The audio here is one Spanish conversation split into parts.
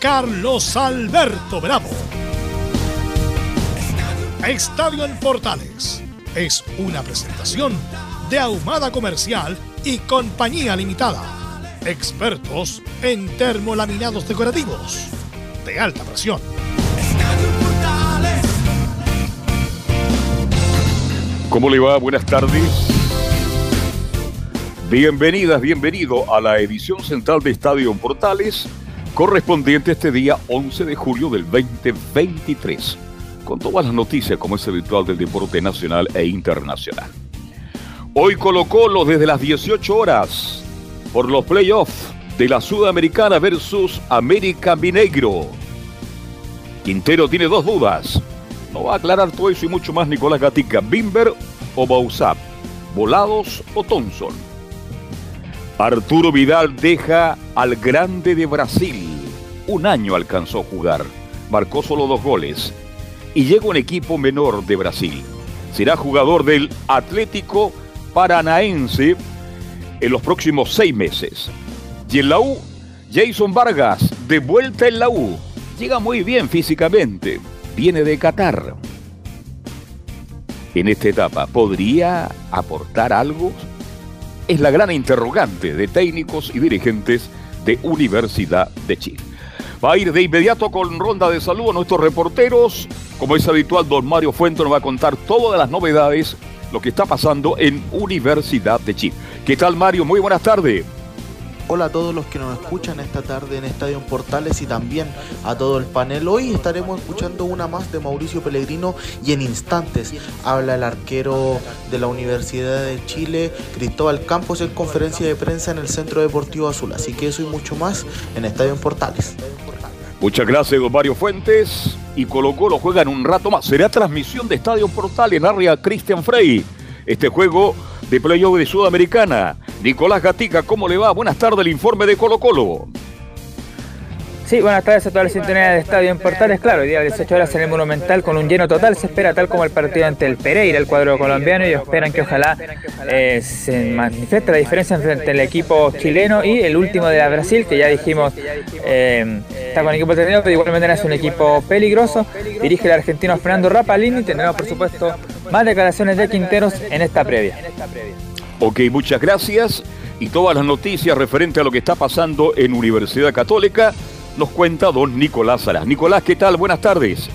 Carlos Alberto Bravo. Estadio en Portales es una presentación de Ahumada Comercial y Compañía Limitada. Expertos en termolaminados decorativos de alta presión. ¿Cómo le va? Buenas tardes. Bienvenidas, bienvenido a la edición central de Estadio en Portales, correspondiente este día 11 de julio del 2023 con todas las noticias como es habitual del deporte nacional e internacional. Hoy Colo Colo desde las 18 horas por los playoffs de la Sudamericana versus América Minegro. Quintero tiene dos dudas. No va a aclarar todo eso y mucho más Nicolás Gatica. Bimber o Bausap. Volados o Thompson. Arturo Vidal deja al grande de Brasil. Un año alcanzó a jugar. Marcó solo dos goles y llega un equipo menor de Brasil. Será jugador del Atlético Paranaense en los próximos seis meses. Y en la U, Jason Vargas, de vuelta en la U. Llega muy bien físicamente. Viene de Qatar. En esta etapa, ¿podría aportar algo? Es la gran interrogante de técnicos y dirigentes de Universidad de Chile. Va a ir de inmediato con ronda de salud a nuestros reporteros. Como es habitual, don Mario Fuente nos va a contar todas las novedades, lo que está pasando en Universidad de Chile. ¿Qué tal, Mario? Muy buenas tardes. Hola a todos los que nos escuchan esta tarde en Estadio Portales y también a todo el panel. Hoy estaremos escuchando una más de Mauricio Pellegrino y en instantes habla el arquero de la Universidad de Chile, Cristóbal Campos, en conferencia de prensa en el Centro Deportivo Azul. Así que eso y mucho más en Estadio Portales. Muchas gracias, Mario Fuentes. Y Colo Colo juega en un rato más. Será transmisión de Estadio Portales en área Cristian Frey. Este juego de playoff de Sudamericana. Nicolás Gatica, ¿cómo le va? Buenas tardes, el informe de Colo Colo. Sí, buenas tardes a toda la sintonía de Estadio en Portales. Claro, hoy día 18 horas en el Monumental con un lleno total. Se espera tal como el partido ante el Pereira, el cuadro colombiano, y esperan que ojalá eh, se manifieste la diferencia entre el equipo chileno y el último de Brasil, que ya dijimos eh, está con equipo terminado, pero igualmente es un equipo peligroso. Dirige el argentino Fernando Rapalini. Tendremos, por supuesto, más declaraciones de Quinteros en esta previa. Ok, muchas gracias. Y todas las noticias referentes a lo que está pasando en Universidad Católica nos cuenta don Nicolás Salas. Nicolás, ¿qué tal? Buenas tardes.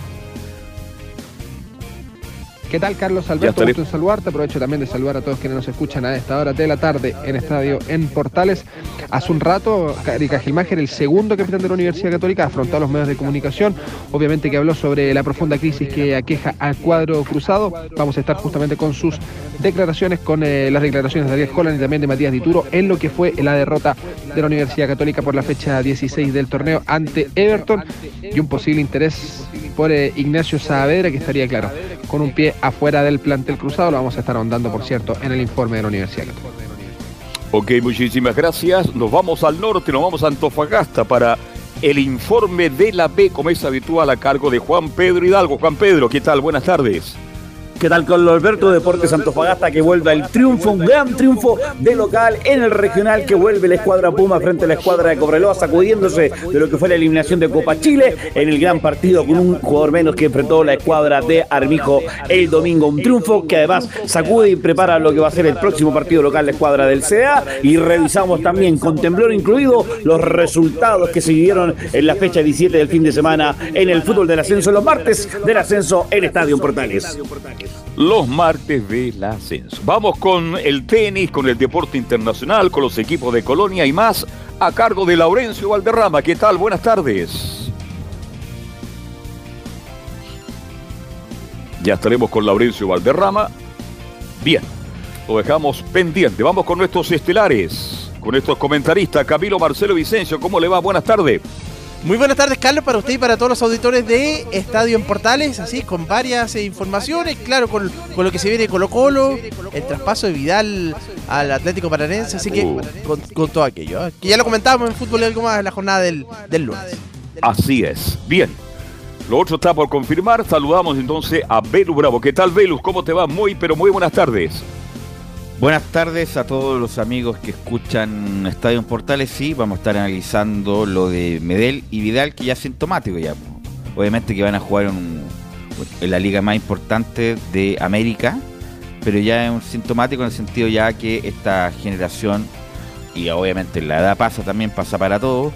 ¿Qué tal, Carlos Alberto? Gusto en saludarte. Aprovecho también de saludar a todos quienes nos escuchan a esta hora de la tarde en Estadio en Portales. Hace un rato, Erika Gilmacher, el segundo capitán de la Universidad Católica, afrontó a los medios de comunicación. Obviamente que habló sobre la profunda crisis que aqueja al cuadro cruzado. Vamos a estar justamente con sus declaraciones, con eh, las declaraciones de Ariel Holland y también de Matías Dituro en lo que fue la derrota de la Universidad Católica por la fecha 16 del torneo ante Everton y un posible interés por eh, Ignacio Saavedra, que estaría claro, con un pie afuera del plantel cruzado. Lo vamos a estar ahondando, por cierto, en el informe de la Universidad Ok, muchísimas gracias. Nos vamos al norte, nos vamos a Antofagasta para el informe de la B, como es habitual, a cargo de Juan Pedro Hidalgo. Juan Pedro, ¿qué tal? Buenas tardes. ¿Qué tal, Carlos Alberto? Deportes Antofagasta que vuelve al triunfo, un gran triunfo de local en el regional que vuelve la escuadra Puma frente a la escuadra de Cobreloa, sacudiéndose de lo que fue la eliminación de Copa Chile en el gran partido con un jugador menos que enfrentó la escuadra de Armijo el domingo. Un triunfo que además sacude y prepara lo que va a ser el próximo partido local de escuadra del CA. Y revisamos también, con temblor incluido, los resultados que se vivieron en la fecha 17 del fin de semana en el fútbol del ascenso, los martes del ascenso en Estadio Portales los martes del ascenso. Vamos con el tenis, con el deporte internacional, con los equipos de Colonia y más, a cargo de Laurencio Valderrama. ¿Qué tal? Buenas tardes. Ya estaremos con Laurencio Valderrama. Bien, lo dejamos pendiente. Vamos con nuestros estelares, con nuestros comentaristas. Camilo Marcelo Vicencio, ¿cómo le va? Buenas tardes. Muy buenas tardes, Carlos, para usted y para todos los auditores de Estadio en Portales, así con varias eh, informaciones, claro, con, lo que se viene Colo Colo, el traspaso de Vidal al Atlético Paranense, así que uh. con, todo aquello, ¿eh? que ya lo comentábamos en Fútbol y algo más en la jornada del, del lunes. Así es, bien. Lo otro está por confirmar, saludamos entonces a Velus Bravo. ¿Qué tal, Velus? ¿Cómo te va? Muy, pero muy buenas tardes. Buenas tardes a todos los amigos que escuchan Estadio Portales. Sí, vamos a estar analizando lo de Medel y Vidal, que ya es sintomático ya. Obviamente que van a jugar en, la liga más importante de América, pero ya es un sintomático en el sentido ya que esta generación, y obviamente la edad pasa también, pasa para todos,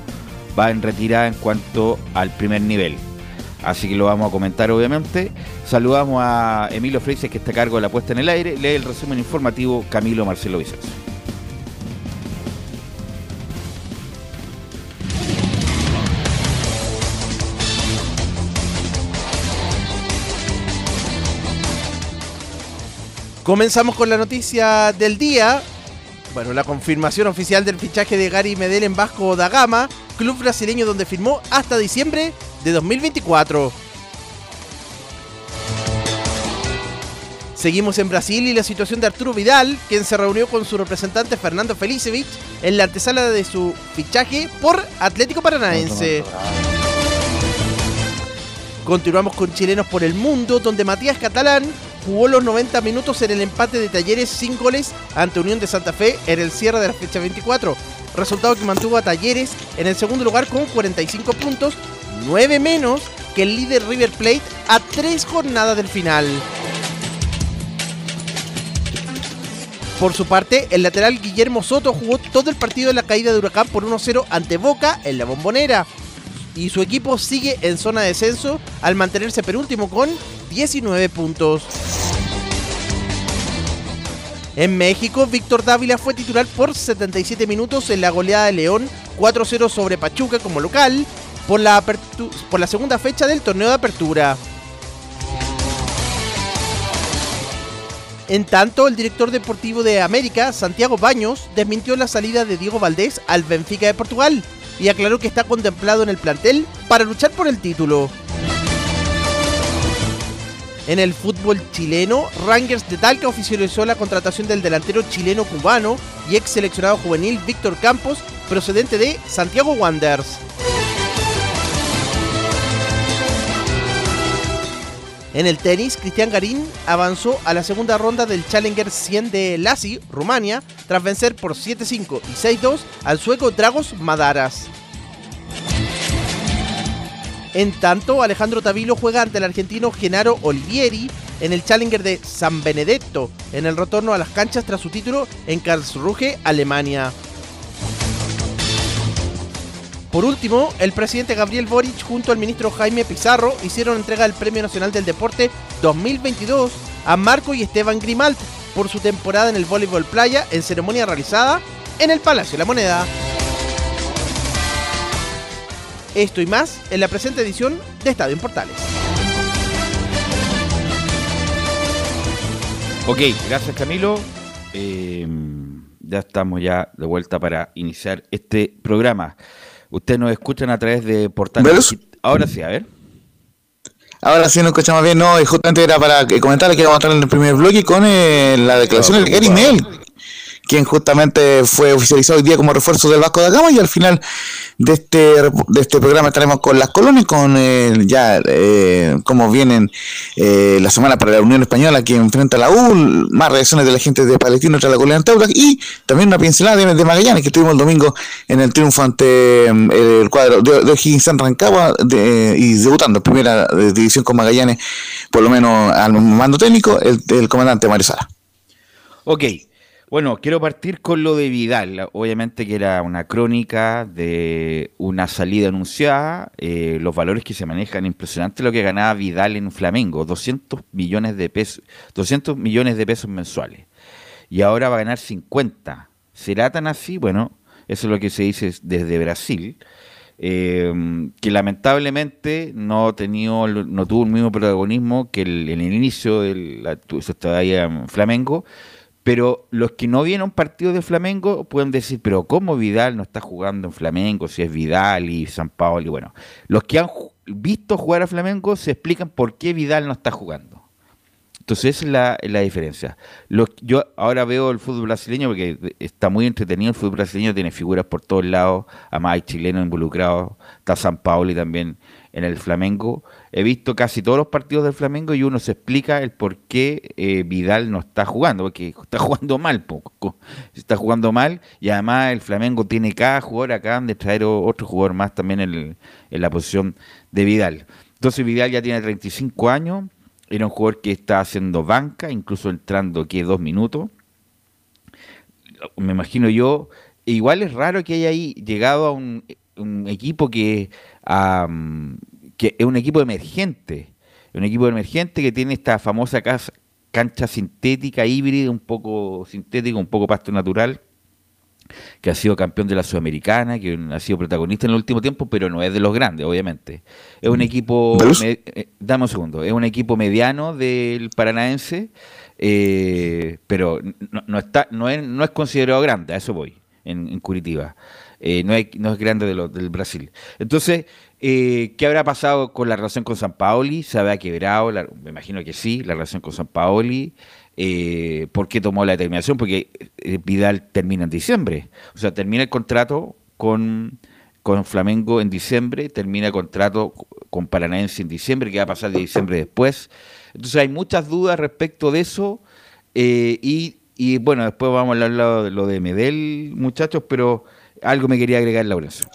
va en retirada en cuanto al primer nivel. Así que lo vamos a comentar obviamente. Saludamos a Emilio Freises que está a cargo de la puesta en el aire. Lee el resumen informativo Camilo Marcelo Vicencio. Comenzamos con la noticia del día. Bueno, la confirmación oficial del fichaje de Gary Medel en Vasco da Gama, club brasileño donde firmó hasta diciembre de 2024. Seguimos en Brasil y la situación de Arturo Vidal, quien se reunió con su representante Fernando Felicevich en la antesala de su fichaje por Atlético Paranaense. Continuamos con chilenos por el mundo, donde Matías Catalán jugó los 90 minutos en el empate de Talleres sin goles ante Unión de Santa Fe en el cierre de la fecha 24. Resultado que mantuvo a Talleres en el segundo lugar con 45 puntos 9 menos que el líder River Plate a 3 jornadas del final. Por su parte, el lateral Guillermo Soto jugó todo el partido en la caída de Huracán por 1-0 ante Boca en la bombonera. Y su equipo sigue en zona de descenso al mantenerse penúltimo con 19 puntos. En México, Víctor Dávila fue titular por 77 minutos en la goleada de León 4-0 sobre Pachuca como local por la, segunda fecha del torneo de apertura. En tanto, el director deportivo de América, Santiago Baños, desmintió la salida de Diego Valdés al Benfica de Portugal y aclaró que está contemplado en el plantel para luchar por el título. En el fútbol chileno, Rangers de Talca oficializó la contratación del delantero chileno-cubano y ex seleccionado juvenil Víctor Campos, procedente de Santiago Wanderers. En el tenis, Cristian Garín avanzó a la segunda ronda del Challenger 100 de Lasi, Rumania, tras vencer por 7-5 y 6-2 al sueco Dragos Madaras. En tanto, Alejandro Tavilo juega ante el argentino Genaro Olivieri en el Challenger de San Benedetto, en el retorno a las canchas tras su título en Karlsruhe, Alemania. Por último, el presidente Gabriel Boric junto al ministro Jaime Pizarro hicieron entrega del Premio Nacional del Deporte 2022 a Marco y Esteban Grimalt por su temporada en el voleibol playa en ceremonia realizada en el Palacio de la Moneda. Esto y más en la presente edición de Estadio en Portales. Ok, gracias Camilo. Eh, ya estamos ya de vuelta para iniciar este programa. Ustedes nos escuchan a través de portales. Ahora sí, a ver. Ahora sí nos escuchamos bien, no, y justamente era para comentar que vamos a estar en el primer bloque con eh, la declaración de Gary Mel, quien justamente fue oficializado hoy día como refuerzo del Vasco da Gama y al final de este de este programa estaremos con las colonias, con eh, ya eh, cómo vienen eh, la semana para la Unión Española que enfrenta a la U, más reacciones de la gente de Palestino tras la colina Taura y también una pincelada de, Magallanes que tuvimos el domingo en el triunfo ante el cuadro de, de O'Higgins San Rancagua y debutando primera división con Magallanes, por lo menos al mando técnico, el, comandante Mario Sara. Ok, bueno, quiero partir con lo de Vidal. Obviamente que era una crónica de una salida anunciada, eh, los valores que se manejan, impresionante lo que ganaba Vidal en Flamengo, 200 millones de pesos, 200 millones de pesos mensuales. Y ahora va a ganar 50. ¿Será tan así? Bueno, eso es lo que se dice desde Brasil. Eh, que lamentablemente no, tenido, no tuvo el mismo protagonismo que en el inicio de la, estadía en Flamengo, pero los que no vieron partido de Flamengo pueden decir, pero ¿cómo Vidal no está jugando en Flamengo si es Vidal y San Paolo? Y bueno, los que han visto jugar a Flamengo se explican por qué Vidal no está jugando. Entonces esa es la, diferencia. yo ahora veo el fútbol brasileño porque está muy entretenido. El fútbol brasileño tiene figuras por todos lados. Además hay chilenos involucrados. Está San Paolo y también en el Flamengo. He visto casi todos los partidos del Flamengo y uno se explica el por qué eh, Vidal no está jugando, porque está jugando mal, poco. está jugando mal y además el Flamengo tiene cada jugador acá de traer otro jugador más también en, la posición de Vidal. Entonces Vidal ya tiene 35 años, era un jugador que está haciendo banca, incluso entrando aquí dos minutos. Me imagino yo, igual es raro que haya ahí llegado a un, equipo que que es un equipo emergente, un equipo emergente que tiene esta famosa cancha sintética, híbrida, un poco sintética, un poco pasto natural, que ha sido campeón de la Sudamericana, que ha sido protagonista en el último tiempo, pero no es de los grandes, obviamente. Es un equipo, eh, dame un segundo, es un equipo mediano del Paranaense, eh, pero no, está, no es, no es considerado grande, a eso voy, en, Curitiba. Eh, no, es, no es grande de lo, del Brasil. Entonces, eh, ¿Qué habrá pasado con la relación con San Paoli? ¿Se habrá quebrado? me imagino que sí, la relación con San Paoli. Eh, ¿Por qué tomó la determinación? Porque eh, Vidal termina en diciembre. O sea, termina el contrato con, con Flamengo en diciembre, termina el contrato con Paranaense en diciembre, ¿qué va a pasar de diciembre después? Entonces hay muchas dudas respecto de eso. y, bueno, después vamos a hablar de lo de Medel, muchachos, pero algo me quería agregar, Laurencio.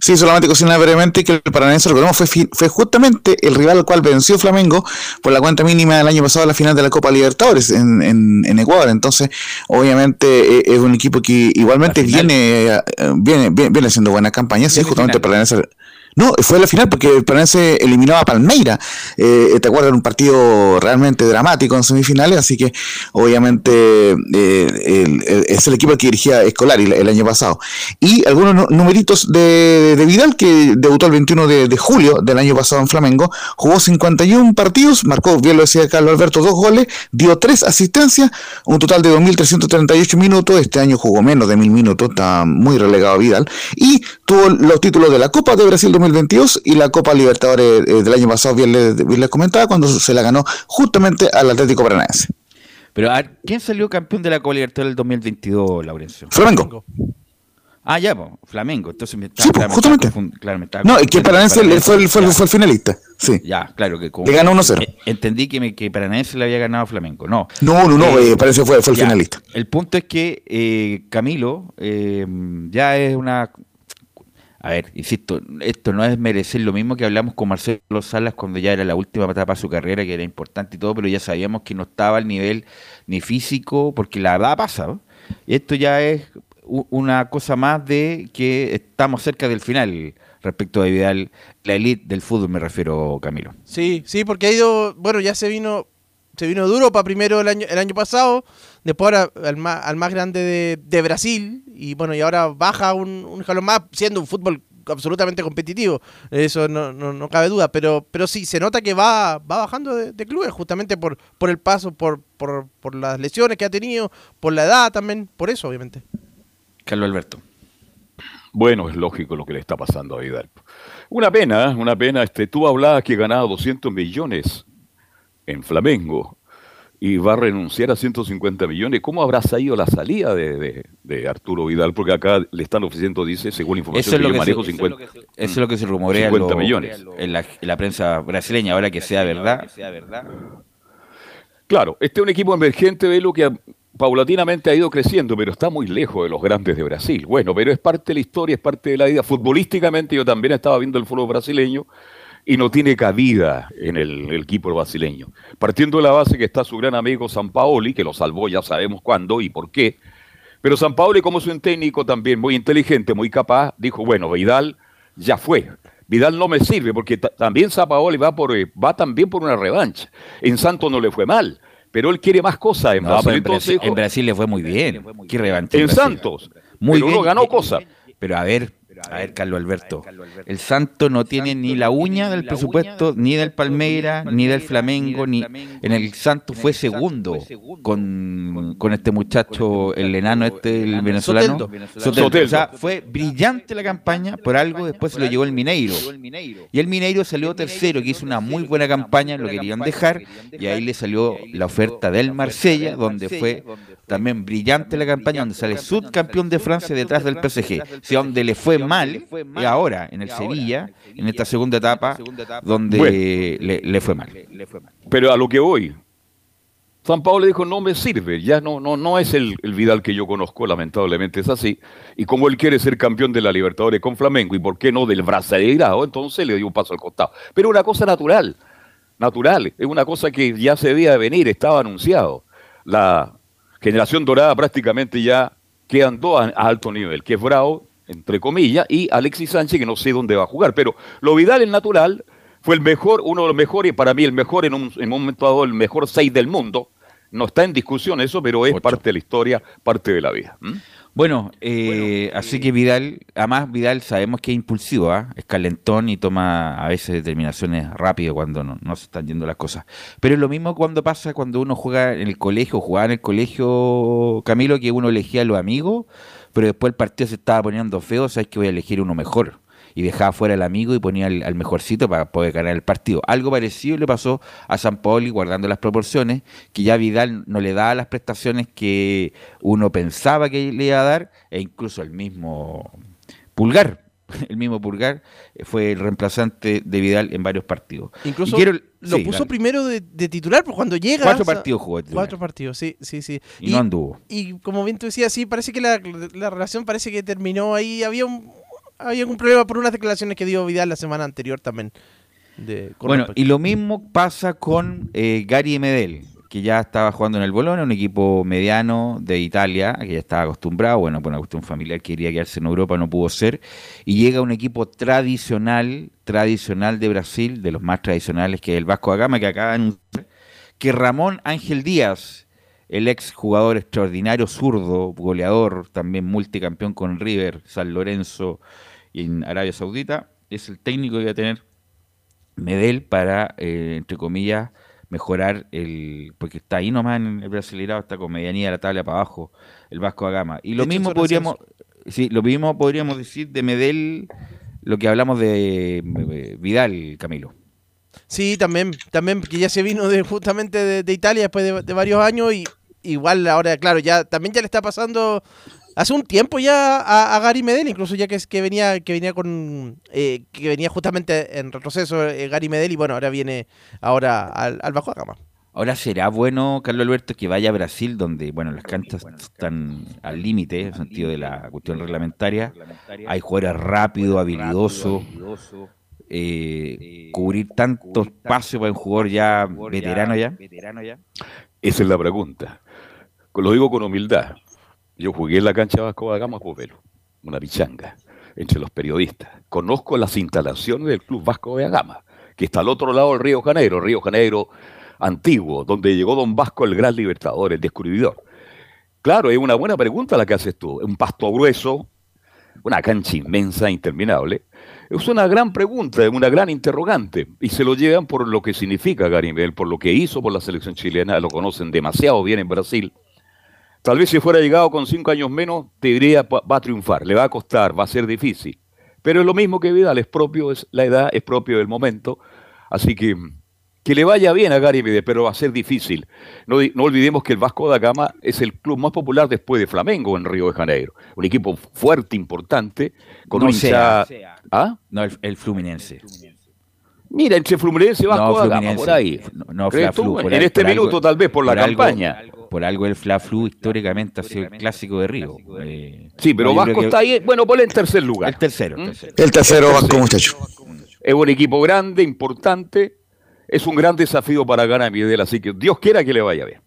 Sí, solamente cocinar brevemente que el Paranaense, recordemos, fue, fue justamente el rival al cual venció Flamengo por la cuenta mínima del año pasado a la final de la Copa Libertadores en, en, Ecuador. Entonces, obviamente, eh, es un equipo que igualmente viene, eh, viene, viene, viene, haciendo buena campaña. Sí, justamente el Paranaense no, fue la final porque el Paranaense eliminó a Palmeira. Eh, ¿Te acuerdas? Un partido realmente dramático en semifinales, así que obviamente eh, es el equipo que dirigía Escolari el, año pasado. Y algunos numeritos de, Vidal, que debutó el 21 de, julio del año pasado en Flamengo, jugó 51 partidos, marcó, bien lo decía Carlos Alberto, dos goles, dio tres asistencias, un total de 2.338 minutos. Este año jugó menos de 1.000 minutos, está muy relegado Vidal. Y tuvo los títulos de la Copa de Brasil 2022 y la Copa Libertadores eh, del año pasado, bien les, comentaba, cuando se la ganó justamente al Atlético Paranaense. Pero, ¿quién salió campeón de la Copa Libertadores del 2022, Laurencio? Flamengo. Ah, ya, Flamengo. Entonces me está, sí, justamente. no, es que Paranaense fue, fue, fue, el finalista. Sí. Ya, claro que Le ganó 1-0. Eh, entendí que, me, que Paranaense le había ganado a Flamengo. No. No, no, no, eh, parece fue, fue el finalista. El punto es que Camilo ya es una a ver, insisto, esto no es merecer lo mismo que hablamos con Marcelo Salas cuando ya era la última etapa de su carrera, que era importante y todo, pero ya sabíamos que no estaba al nivel ni físico, porque la verdad ha pasado. Y esto ya es una cosa más de que estamos cerca del final respecto a Vidal, la elite del fútbol me refiero, Camilo. Sí, sí, porque ha ido, bueno, ya se vino se vino duro para primero el año, el año pasado, después ahora al más, al más grande de, Brasil, y bueno, y ahora baja un, un jalón más, siendo un fútbol absolutamente competitivo, eso no, no, cabe duda, pero, pero sí, se nota que va, va bajando de, clubes justamente por, por el paso, por, por, por las lesiones que ha tenido, por la edad también, por eso obviamente. Carlos Alberto. Bueno, es lógico lo que le está pasando a Vidal. Una pena, una pena. Este, tú hablabas que ganaba 200 millones en Flamengo. Y va a renunciar a 150 millones. ¿Cómo habrá salido la salida de, Arturo Vidal? Porque acá le están ofreciendo, dice, según información eso que, yo manejo, 50, eso es lo que se rumorea 50 millones. En, la, prensa brasileña, ahora que sea verdad. Claro, este es un equipo emergente, de lo que paulatinamente ha ido creciendo, pero está muy lejos de los grandes de Brasil. Bueno, pero es parte de la historia, es parte de la vida. Futbolísticamente yo también estaba viendo el fútbol brasileño y no tiene cabida en el, equipo brasileño. Partiendo de la base que está su gran amigo San Paoli, que lo salvó ya sabemos cuándo y por qué, pero San Paoli como es un técnico también muy inteligente, muy capaz, dijo, bueno, Vidal ya fue. Vidal no me sirve porque también San Paoli va, por, eh, va también por una revancha. En Santos no le fue mal, pero él quiere más cosas en Brasil. en, Brasil, le fue muy bien. ¿Qué revancha? En, Santos. Muy bien. ganó cosas. Pero a ver, a ver, Carlos Alberto, el Santo no tiene ni la uña del presupuesto, ni del Palmeira, ni del Flamengo, ni en el Santo fue segundo con, con este muchacho, el enano este, el venezolano. O sea, fue brillante la campaña, por algo después se lo llevó el Mineiro. Y el Mineiro salió tercero, que hizo una muy buena campaña, lo querían dejar, y ahí le salió la oferta del Marsella, donde fue también brillante la campaña, donde sale subcampeón de Francia detrás del PSG. Si donde le fue mal, y ahora en el Sevilla, en esta segunda etapa, donde le, fue mal. Pero a lo que voy, San Pablo le dijo, no me sirve, ya no, no, no es el, Vidal que yo conozco, lamentablemente es así. Y como él quiere ser campeón de la Libertadores con Flamengo, y por qué no del Brasileirao, entonces le dio un paso al costado. Pero una cosa natural, natural, es una cosa que ya se debía venir, estaba anunciado. La, generación dorada prácticamente ya quedan dos a, alto nivel, que es Bravo, entre comillas, y Alexis Sánchez, que no sé dónde va a jugar. Pero lo Vidal, el natural, fue el mejor, uno de los mejores, para mí el mejor en un, momento dado, el mejor seis del mundo. No está en discusión eso, pero es parte de la historia, parte de la vida. Bueno, eh, así que Vidal, además Vidal sabemos que es impulsivo, ¿ah? es calentón y toma a veces determinaciones rápido cuando no, se están yendo las cosas. Pero es lo mismo cuando pasa cuando uno juega en el colegio, jugaba en el colegio, Camilo, que uno elegía a los amigos, pero después el partido se estaba poniendo feo, sabes que voy a elegir uno mejor y dejaba fuera al amigo y ponía al, mejorcito para poder ganar el partido. Algo parecido le pasó a San Paoli, guardando las proporciones, que ya Vidal no le daba las prestaciones que uno pensaba que le iba a dar, e incluso el mismo Pulgar, el mismo Pulgar fue el reemplazante de Vidal en varios partidos. Incluso lo puso primero de, titular, porque cuando llega... Cuatro partidos jugó. Cuatro partidos, sí, sí, sí. Y, no anduvo. Y como bien tú decías, sí, parece que la, la relación parece que terminó ahí. Había un, había algún problema por unas declaraciones que dio Vidal la semana anterior también. bueno, y lo mismo pasa con eh, Gary Medel, que ya estaba jugando en el Bologna, un equipo mediano de Italia, que ya estaba acostumbrado, bueno, por una cuestión familiar quería quedarse en Europa, no pudo ser, y llega un equipo tradicional, tradicional de Brasil, de los más tradicionales, que es el Vasco da Gama, que acaba de que Ramón Ángel Díaz, el ex jugador extraordinario zurdo, goleador, también multicampeón con River, San Lorenzo en Arabia Saudita, es el técnico que va a tener Medel para, eh, entre comillas, mejorar el. porque está ahí nomás en el Brasileirado, está con medianía de la tabla para abajo, el Vasco da Gama. Y lo mismo podríamos. Sí, lo mismo podríamos decir de Medel, lo que hablamos de Vidal, Camilo. Sí, también, también, que ya se vino de justamente de, Italia después de, de, varios años y igual ahora, claro, ya también ya le está pasando hace un tiempo ya a, Gary Medel, incluso ya que es que venía, que venía con eh, que venía justamente en retroceso eh, Gary Medel y bueno, ahora viene ahora al, al Bajo Gama. Ahora será bueno, Carlos Alberto, que vaya a Brasil, donde bueno las canchas están al límite, en el sentido de la cuestión reglamentaria. Hay jugadores rápidos, habilidosos. Eh, cubrir tanto espacio para un jugador ya veterano ya. Esa es la pregunta. Lo digo con humildad. Yo jugué en la cancha Vasco da Gama Povelo, una pichanga, entre los periodistas. Conozco las instalaciones del Club Vasco de Gama, que está al otro lado del Río Janeiro, Río Janeiro antiguo, donde llegó Don Vasco, el gran libertador, el descubridor. Claro, es una buena pregunta la que haces tú. Un pasto grueso, una cancha inmensa, interminable. Es una gran pregunta, una gran interrogante. Y se lo llevan por lo que significa Garimel, por lo que hizo por la selección chilena. Lo conocen demasiado bien en Brasil. Tal vez si fuera llegado con cinco años menos, te diría, va a triunfar, le va a costar, va a ser difícil. Pero es lo mismo que Vidal, es propio, es la edad, es propio del momento. Así que que le vaya bien a Gary Medel, pero va a ser difícil. No, olvidemos que el Vasco da Gama es el club más popular después de Flamengo en Río de Janeiro. Un equipo fuerte, importante, con no un sea, ¿Ah? No, el, Fluminense. Mira, entre Fluminense y Vasco da Gama, por ahí. No, en este minuto, tal vez, por, la campaña. Por algo el Fla Flu históricamente ha sido el clásico de Río. Eh, sí, pero Vasco está ahí, bueno, por el tercer lugar. El tercero. El tercero, el tercero Vasco, muchacho. Es un equipo grande, importante es un gran desafío para ganar Vidal, así que Dios quiera que le vaya bien.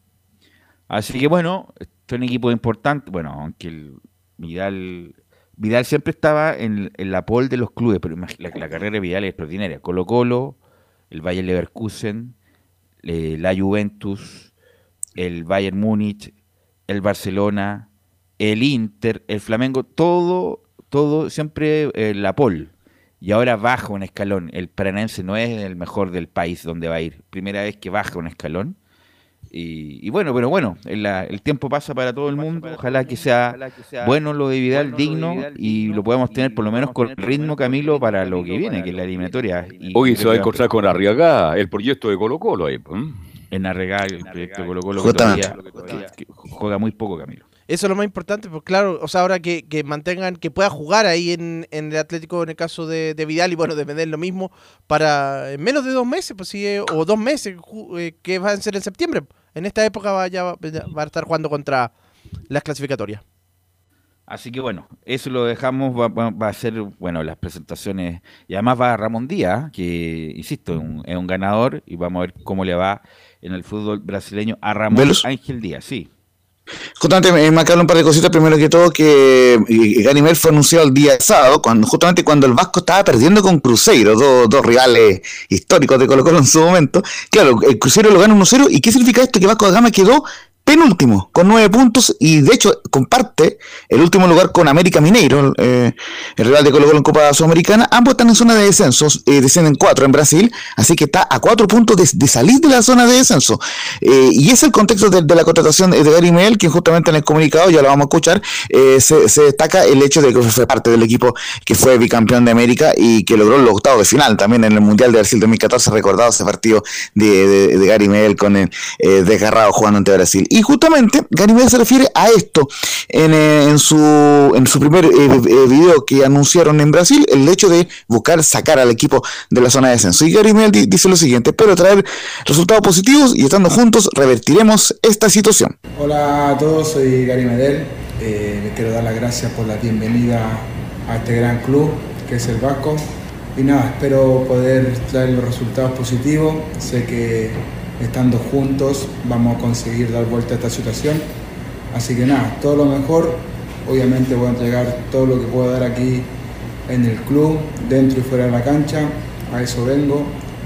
Así que bueno, este es un equipo importante, bueno, aunque el Vidal, Vidal siempre estaba en, la pole de los clubes, pero la, carrera de Vidal es extraordinaria. Colo Colo, el Bayern Leverkusen, la Juventus, el Bayern Múnich, el Barcelona, el Inter, el Flamengo, todo, todo siempre en la pole y ahora baja un escalón. El Paranense no es el mejor del país donde va a ir. Primera vez que baja un escalón. Y, bueno, pero bueno, el, tiempo pasa para todo el mundo. Ojalá que sea bueno lo de Vidal, digno, y lo podamos tener por lo menos con ritmo, Camilo, para lo que viene, que es la eliminatoria. Hoy se va a encontrar con Arriaga, el proyecto de Colo Colo. Ahí. En Arriaga, el proyecto de Colo Colo, juega muy poco, Camilo. Eso es lo más importante, pues claro, o sea, ahora que, mantengan, que pueda jugar ahí en, el Atlético en el caso de, Vidal y bueno, de Medel lo mismo, para en menos de dos meses, pues sí, eh, o dos meses, eh, que va a ser en septiembre. En esta época va, ya va, a estar jugando contra las clasificatorias. Así que bueno, eso lo dejamos, va, a ser, bueno, las presentaciones, y además va Ramón Díaz, que, insisto, un, es un ganador, y vamos a ver cómo le va en el fútbol brasileño a Ramón Ángel Díaz, sí. Justamente me marcaron un par de cositas. Primero que todo, que Ganimel fue anunciado el día sábado, cuando, justamente cuando el Vasco estaba perdiendo con Cruzeiro, dos, dos rivales históricos de Colo Colo en su momento. Claro, el Cruzeiro lo gana 1-0. ¿Y qué significa esto? Que Vasco da Gama quedó penúltimo, con nueve puntos, y de hecho comparte el último lugar con América Mineiro, eh, el rival de Colo Colo en Copa Sudamericana. Ambos están en zona de descensos, eh, descienden cuatro en Brasil, así que está a cuatro puntos de, salir de la zona de descenso. Eh, y es el contexto de, la contratación de Gary Mel, quien justamente en el comunicado, ya lo vamos a escuchar, se, destaca el hecho de que fue parte del equipo que fue bicampeón de América y que logró el octavo de final también en el Mundial de Brasil 2014, recordado ese partido de, Gary Mel con el desgarrado jugando ante Brasil. Y justamente Garibay se refiere a esto en, eh, su, en su primer eh, eh, video que anunciaron en Brasil, el hecho de buscar sacar al equipo de la zona de descenso. Y Gary dice lo siguiente, pero traer resultados positivos y estando juntos revertiremos esta situación. Hola a todos, soy Gary Medel. les quiero dar las gracias por la bienvenida a este gran club que es el Vasco. Y nada, espero poder traer los resultados positivos. Sé que estando juntos vamos a conseguir dar vuelta a esta situación. Así que nada, todo lo mejor. Obviamente voy a entregar todo lo que pueda dar aquí en el club, dentro y fuera de la cancha. A eso vengo,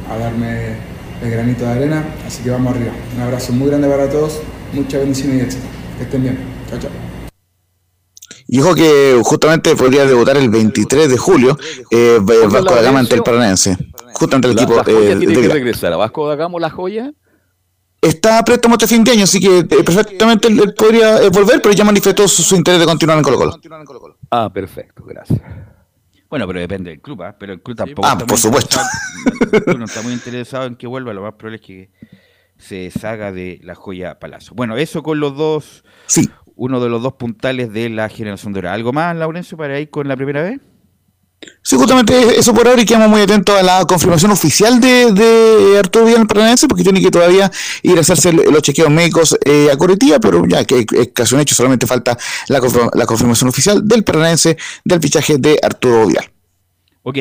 a darme el granito de arena. Así que vamos arriba. Un abrazo muy grande para todos, mucha bendición y éxito. Que estén bien. Chao, chao. Y dijo que justamente podría debutar el 23 de julio eh, Vasco da Gama ante el Paranense. Justamente el equipo. eh, tiene que regresar a Vasco da Gama la joya está a préstamo este fin de año, así que eh, perfectamente él, podría eh, volver, pero ya manifestó su, interés de continuar en Colo Colo. Ah, perfecto, gracias. Bueno, pero depende del club, ¿ah? pero el club tampoco. Ah, por supuesto. No está muy interesado en que vuelva, lo más probable es que se salga de la joya Palazzo. Bueno, eso con los dos. Sí. Uno de los dos puntales de la generación dorada. ¿Algo más, Laurencio, para ir con la primera vez? Sí, justamente eso por ahora y quedamos muy atentos a la confirmación oficial de, de Arturo Vidal Paranense porque tiene que todavía ir a hacerse los chequeos médicos eh, a Coretía, pero ya que es casi un hecho, solamente falta la, la confirmación oficial del Paranense del fichaje de Arturo Vidal. Ok,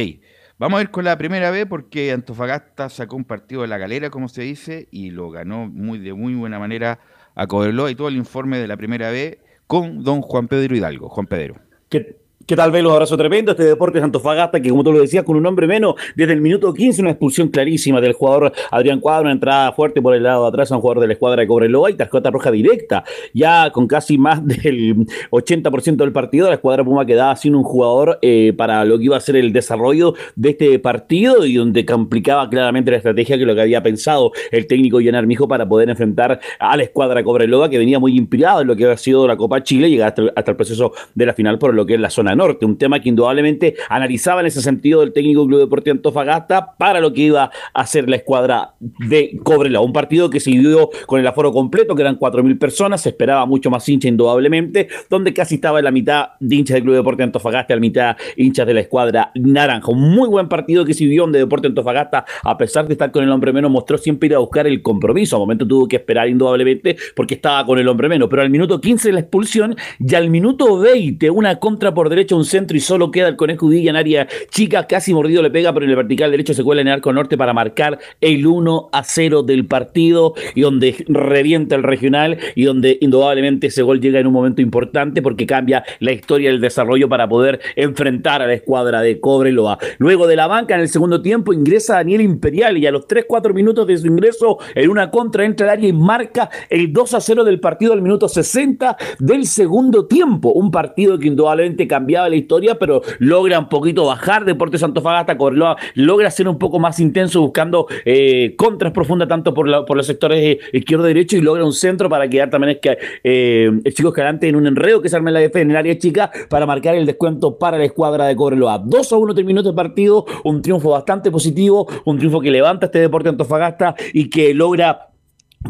vamos a ir con la primera vez porque Antofagasta sacó un partido de la galera, como se dice, y lo ganó muy de muy buena manera a Cobreloa y todo el informe de la primera vez con don Juan Pedro Hidalgo. Juan Pedro. ¿Qué, ¿Qué tal, Velo? Abrazo tremendo. Este Deportes Antofagasta, que como tú lo decías, con un hombre menos, desde el minuto 15, una expulsión clarísima del jugador Adrián Cuadro, una entrada fuerte por el lado de atrás a un jugador de la escuadra de Cobreloa y tarjeta roja directa. Ya con casi más del 80% del partido, la escuadra Puma quedaba sin un jugador eh, para lo que iba a ser el desarrollo de este partido y donde complicaba claramente la estrategia que lo que había pensado el técnico Llenar Mijo para poder enfrentar a la escuadra Cobreloa, que venía muy inspirado en lo que había sido la Copa Chile llegar hasta el proceso de la final por lo que es la zona norte, un tema que indudablemente analizaba en ese sentido del técnico del Club Deportivo Antofagasta para lo que iba a hacer la escuadra de Cobreloa. Un partido que se vivió con el aforo completo, que eran 4.000 personas, se esperaba mucho más hincha indudablemente, donde casi estaba en la mitad de hinchas del Club Deportivo Antofagasta, la mitad hinchas de la escuadra naranja. Un muy buen partido que se vivió donde Deporte Antofagasta, a pesar de estar con el hombre menos, mostró siempre ir a buscar el compromiso. A momento tuvo que esperar indudablemente porque estaba con el hombre menos, pero al minuto 15 la expulsión y al minuto 20 una contra por derecha, un centro y solo queda el Conejo Udilla en área chica, casi mordido le pega, pero en el vertical derecho se cuela en el arco norte para marcar el 1 a 0 del partido y donde revienta el regional y donde indudablemente ese gol llega en un momento importante porque cambia la historia del desarrollo para poder enfrentar a la escuadra de Cobreloa. Luego de la banca en el segundo tiempo ingresa Daniel Imperial y a los 3-4 minutos de su ingreso en una contra entra al área y marca el 2 a 0 del partido al minuto 60 del segundo tiempo. Un partido que indudablemente la historia, pero logra un poquito bajar Deportes Santofagasta, Cobreloa logra ser un poco más intenso buscando eh, contras profundas tanto por, los sectores izquierdo y derecho y logra un centro para quedar también es que eh, el en un enredo que se arma en la defensa en el área chica para marcar el descuento para la escuadra de Cobreloa. 2 a 1 terminó este partido, un triunfo bastante positivo, un triunfo que levanta este deporte Antofagasta y que logra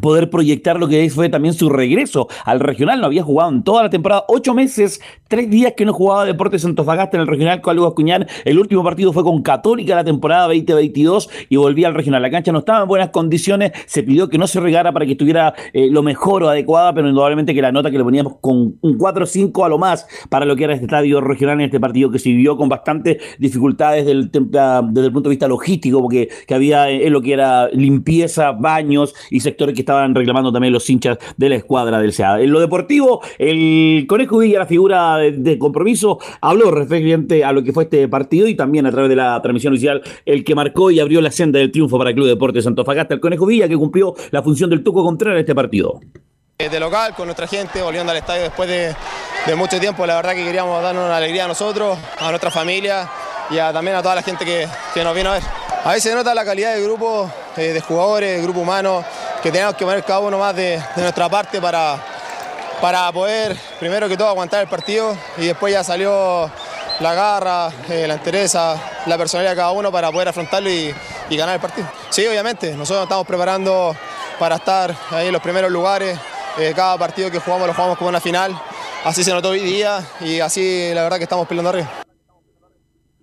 poder proyectar lo que fue también su regreso al regional. No había jugado en toda la temporada, ocho meses, tres días que no jugaba Deportes Antofagasta en el regional con Algo Cuñán. El último partido fue con Católica la temporada 2022 y volvía al regional. La cancha no estaba en buenas condiciones, se pidió que no se regara para que estuviera eh, lo mejor o adecuada, pero indudablemente que la nota que le poníamos con un 4-5 a lo más para lo que era este estadio regional en este partido que se vivió con bastantes dificultades desde el, punto de vista logístico, porque que había en eh, lo que era limpieza, baños y sectores que estaban reclamando también los hinchas de la escuadra del SEA. En lo deportivo, el Conejo Villa, la figura de, compromiso, habló referente a lo que fue este partido y también a través de la transmisión oficial, el que marcó y abrió la senda del triunfo para el Club Deportes Fagasta, el Conejo Villa, que cumplió la función del Tuco Contreras en este partido de local con nuestra gente, volviendo al estadio después de, mucho tiempo. La verdad que queríamos darnos una alegría a nosotros, a nuestra familia y también a toda la gente que, nos vino a ver. A veces se nota la calidad del grupo, eh, de jugadores, de grupo humano, que tenemos que poner cada uno más de, nuestra parte para, para poder, primero que todo, aguantar el partido. Y después ya salió la garra, eh, la entereza, la personalidad de cada uno para poder afrontarlo y, ganar el partido. Sí, obviamente, nosotros estamos preparando para estar ahí en los primeros lugares, eh, cada partido que jugamos lo jugamos como una final, así se notó hoy día y así la verdad que estamos peleando arriba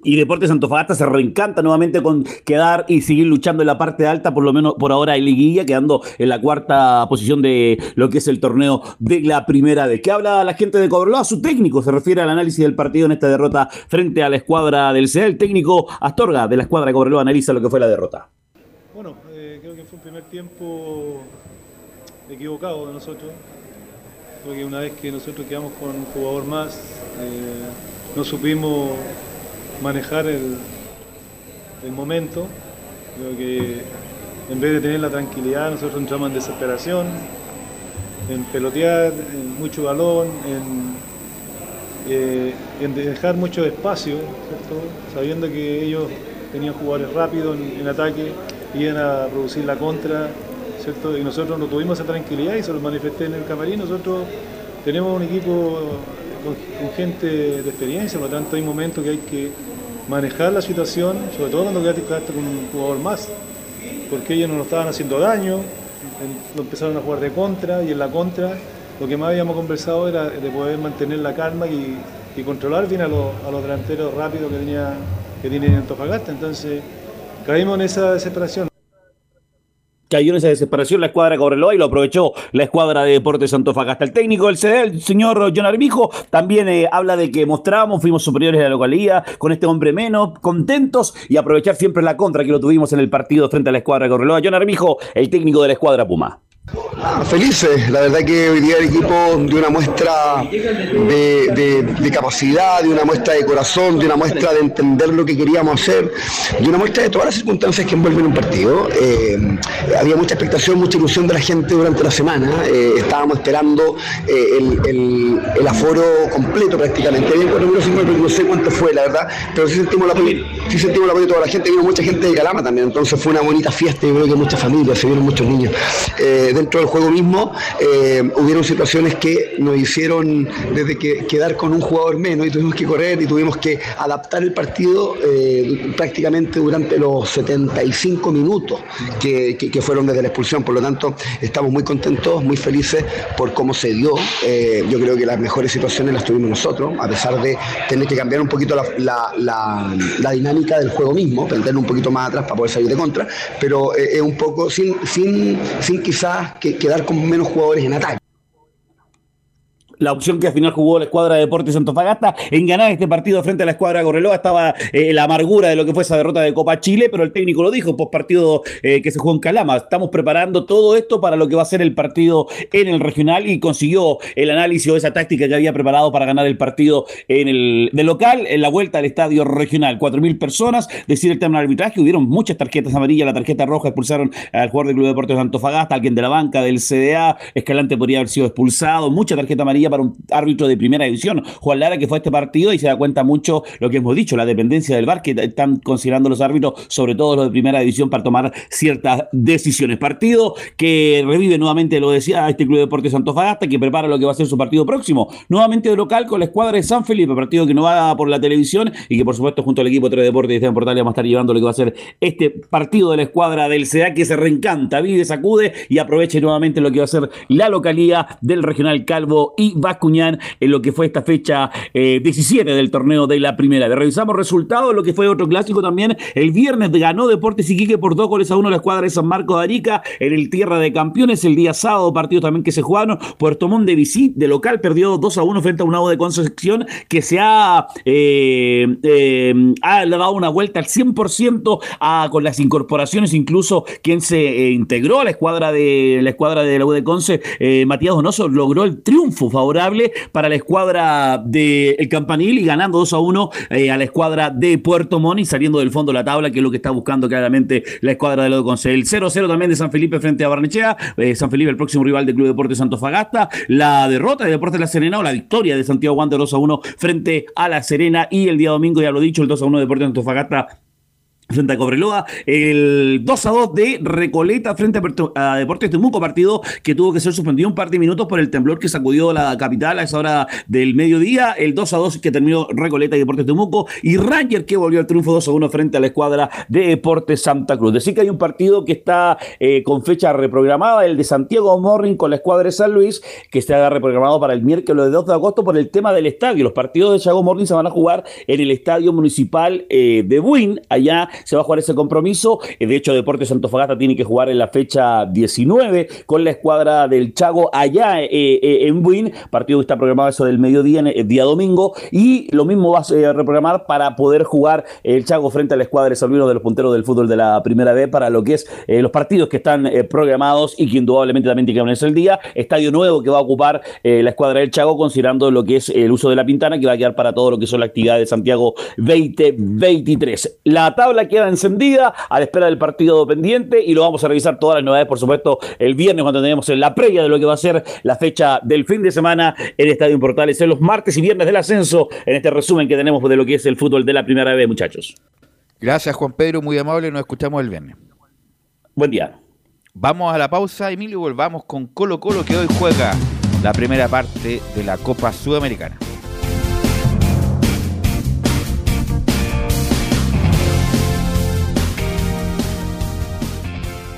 y Deportes Antofagasta se reencanta nuevamente con quedar y seguir luchando en la parte alta, por lo menos por ahora en liguilla, quedando en la cuarta posición de lo que es el torneo de la primera ¿De ¿Qué habla la gente de Cobreloa? Su técnico se refiere al análisis del partido en esta derrota frente a la escuadra del CEA. El técnico Astorga de la escuadra de Cobreloa analiza lo que fue la derrota. Bueno, eh, creo que fue un primer tiempo equivocado de nosotros. Creo que una vez que nosotros quedamos con un jugador más, eh, no supimos manejar el, el momento. Creo que en vez de tener la tranquilidad, nosotros entramos en desesperación, en pelotear, en mucho balón, en, eh, dejar mucho espacio, sabiendo que ellos tenían jugadores rápidos en, ataque, iban a producir la contra, ¿cierto? y nosotros no tuvimos esa tranquilidad y se lo manifesté en el camarín. Nosotros tenemos un equipo con, gente de experiencia, por lo tanto hay momentos que hay que manejar la situación, sobre todo cuando quedaste con un jugador más, porque ellos no nos estaban haciendo daño, lo empezaron a jugar de contra y en la contra lo que más habíamos conversado era de poder mantener la calma y, controlar bien a, los delanteros rápidos que tenía que tiene Antofagasta. Entonces caímos en esa desesperación cayó en esa desesperación la escuadra Cobreloa y lo aprovechó la escuadra de Deportes Santofagasta. El técnico del CD, el señor John Armijo, también eh, habla de que mostrábamos, fuimos superiores a la localidad, con este hombre menos, contentos y aprovechar siempre la contra que lo tuvimos en el partido frente a la escuadra Cobreloa. John Armijo, el técnico de la escuadra Puma. Felices, la verdad que hoy día el equipo de una muestra de, capacidad, de una muestra de corazón, de una muestra de entender lo que queríamos hacer, de una muestra de todas las circunstancias que envuelven un partido. Eh, había mucha expectación, mucha ilusión de la gente durante la semana, eh, estábamos esperando eh, el, aforo completo prácticamente, había no sé cuánto fue la verdad, pero sí sentimos el apoyo, sí sentimos el apoyo de toda la gente, vino mucha gente de Calama también, entonces fue una bonita fiesta, y creo que muchas familias, se vieron muchos niños. Dentro del juego mismo hubieron situaciones que nos hicieron desde que quedar con un jugador menos y tuvimos que correr y tuvimos que adaptar el partido prácticamente durante los 75 minutos que, fueron desde la expulsión. Por lo tanto, estamos muy contentos, muy felices por cómo se dio. yo creo que las mejores situaciones las tuvimos nosotros, a pesar de tener que cambiar un poquito la, la, dinámica del juego mismo, perderlo un poquito más atrás para poder salir de contra, pero eh, es un poco sin, sin, sin quizás que quedar con menos jugadores en ataque la opción que al final jugó la escuadra de Deportes Antofagasta en ganar este partido frente a la escuadra Correloa. Estaba eh, la amargura de lo que fue esa derrota de Copa Chile, pero el técnico lo dijo, post partido eh, que se jugó en Calama. Estamos preparando todo esto para lo que va a ser el partido en el regional y consiguió el análisis o esa táctica que había preparado para ganar el partido en el de local, en la vuelta al estadio regional. Cuatro mil personas, decir el tema del arbitraje, hubieron muchas tarjetas amarillas, la tarjeta roja expulsaron al jugador del Club de Deportes Antofagasta, alguien de la banca, del CDA, Escalante podría haber sido expulsado, mucha tarjeta amarilla para un árbitro de primera división, Juan Lara, que fue a este partido y se da cuenta mucho lo que hemos dicho, la dependencia del VAR que están considerando los árbitros, sobre todo los de primera división, para tomar ciertas decisiones. Partido que revive nuevamente, lo decía este Club de Deportes Fagasta, que prepara lo que va a ser su partido próximo, nuevamente de local con la escuadra de San Felipe, partido que no va por la televisión y que por supuesto junto al equipo de Deportes y Esteban Portales vamos a estar llevando lo que va a ser este partido de la escuadra del CEA que se reencanta, vive, sacude y aproveche nuevamente lo que va a ser la localía del Regional Calvo y Bascuñán en lo que fue esta fecha 17 eh, del torneo de la primera. Revisamos resultados, lo que fue otro clásico también. El viernes ganó Deportes Iquique por dos goles a uno la escuadra de San Marcos de Arica en el Tierra de Campeones. El día sábado, partido también que se jugaron. Puerto Montt de Vicí, de local, perdió 2 a 1 frente a un de Concepción que se ha, eh, eh, ha dado una vuelta al 100% a, con las incorporaciones, incluso quien se integró a la escuadra de la escuadra de la U de Conce, Matías Donoso, logró el triunfo favorable para la escuadra del el Campanil y ganando 2 a 1 eh, a la escuadra de Puerto Montt y saliendo del fondo de la tabla, que es lo que está buscando claramente la escuadra de los El 0-0 también de San Felipe frente a Barnechea. Eh, San Felipe, el próximo rival del Club Deportes Santo Fagasta. La derrota de Deportes La Serena o la victoria de Santiago Wander 2 a 1 frente a La Serena. Y el día domingo, ya lo dicho, el 2 a 1 de Deportes Santo Fagasta frente a Cobreloa, el 2 a 2 de Recoleta frente a, Deportes Temuco, partido que tuvo que ser suspendido un par de minutos por el temblor que sacudió la capital a esa hora del mediodía, el 2 a 2 que terminó Recoleta y Deportes Temuco, y Ranger que volvió al triunfo 2 a 1 frente a la escuadra de Deportes Santa Cruz. Decir que hay un partido que está eh, con fecha reprogramada, el de Santiago Morring con la escuadra de San Luis, que está reprogramado para el miércoles de 2 de agosto por el tema del estadio. Los partidos de Santiago Morning se van a jugar en el estadio municipal eh, de Buin, allá se va a jugar ese compromiso. Eh, de hecho, Deportes Antofagasta tiene que jugar en la fecha 19 con la escuadra del Chago allá eh, eh, en Buin. Partido que está programado eso del mediodía, el día domingo. Y lo mismo va a reprogramar para poder jugar el Chago frente a la escuadra de Salvino de los punteros del fútbol de la primera B para lo que es los partidos que están programados y que indudablemente también tiene que ponerse el día. Estadio nuevo que va a ocupar la escuadra del Chago, considerando lo que es el uso de la pintana, que va a quedar para todo lo que son las actividades de Santiago 2023. La tabla queda encendida a la espera del partido pendiente y lo vamos a revisar todas las novedades, por supuesto, el viernes cuando tenemos la previa de lo que va a ser la fecha del fin de semana en Estadio Portales, en los martes y viernes del ascenso, en este resumen que tenemos de lo que es el fútbol de la primera vez, muchachos. Gracias, Juan Pedro, muy amable, nos escuchamos el viernes. Buen día. Vamos a la pausa, Emilio, volvamos con Colo Colo que hoy juega la primera parte de la Copa Sudamericana.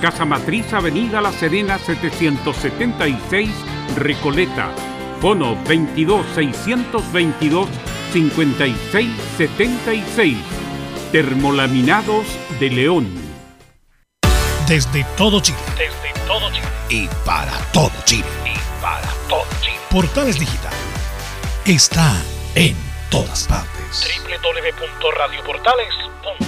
Casa Matriz, Avenida La Serena 776, Recoleta. Fono 22 622 5676. Termolaminados de León. Desde todo Chile. Desde todo Chile. Y para todo Chile. Y para todo Chile. Portales Digital está en todas partes. www.radioportales.cl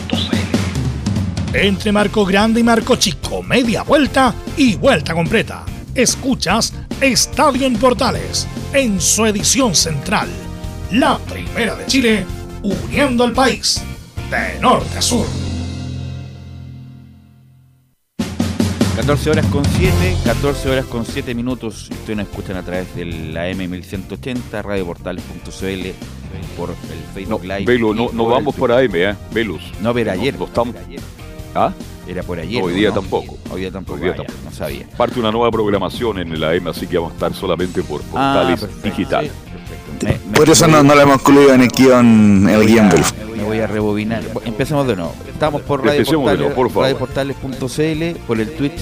Entre Marco Grande y Marco Chico, media vuelta y vuelta completa. Escuchas Estadio en Portales en su edición central. La primera de Chile, uniendo al país de norte a sur. 14 horas con 7, 14 horas con 7 minutos. Ustedes nos escuchan a través de la M1180, radioportales.cl, por el Facebook No, Live. Velo, no, no por vamos el por AM, ¿eh? Velus. No, pero ayer. No, estamos... ¿Ah? Era por ayer. No, hoy día No, tampoco. Hoy día tampoco. Hoy día ah, ya, tampoco. No sabía. Parte una nueva programación en el AM, así que vamos a estar solamente por portales Ah, perfecto. digital. Sí, perfecto. Me- me- Por eso no, no lo hemos incluido en el guion, el guion del- Me voy a rebobinar. Empecemos de nuevo. Estamos por Radio Portales, por radioportales.cl, por el Twitch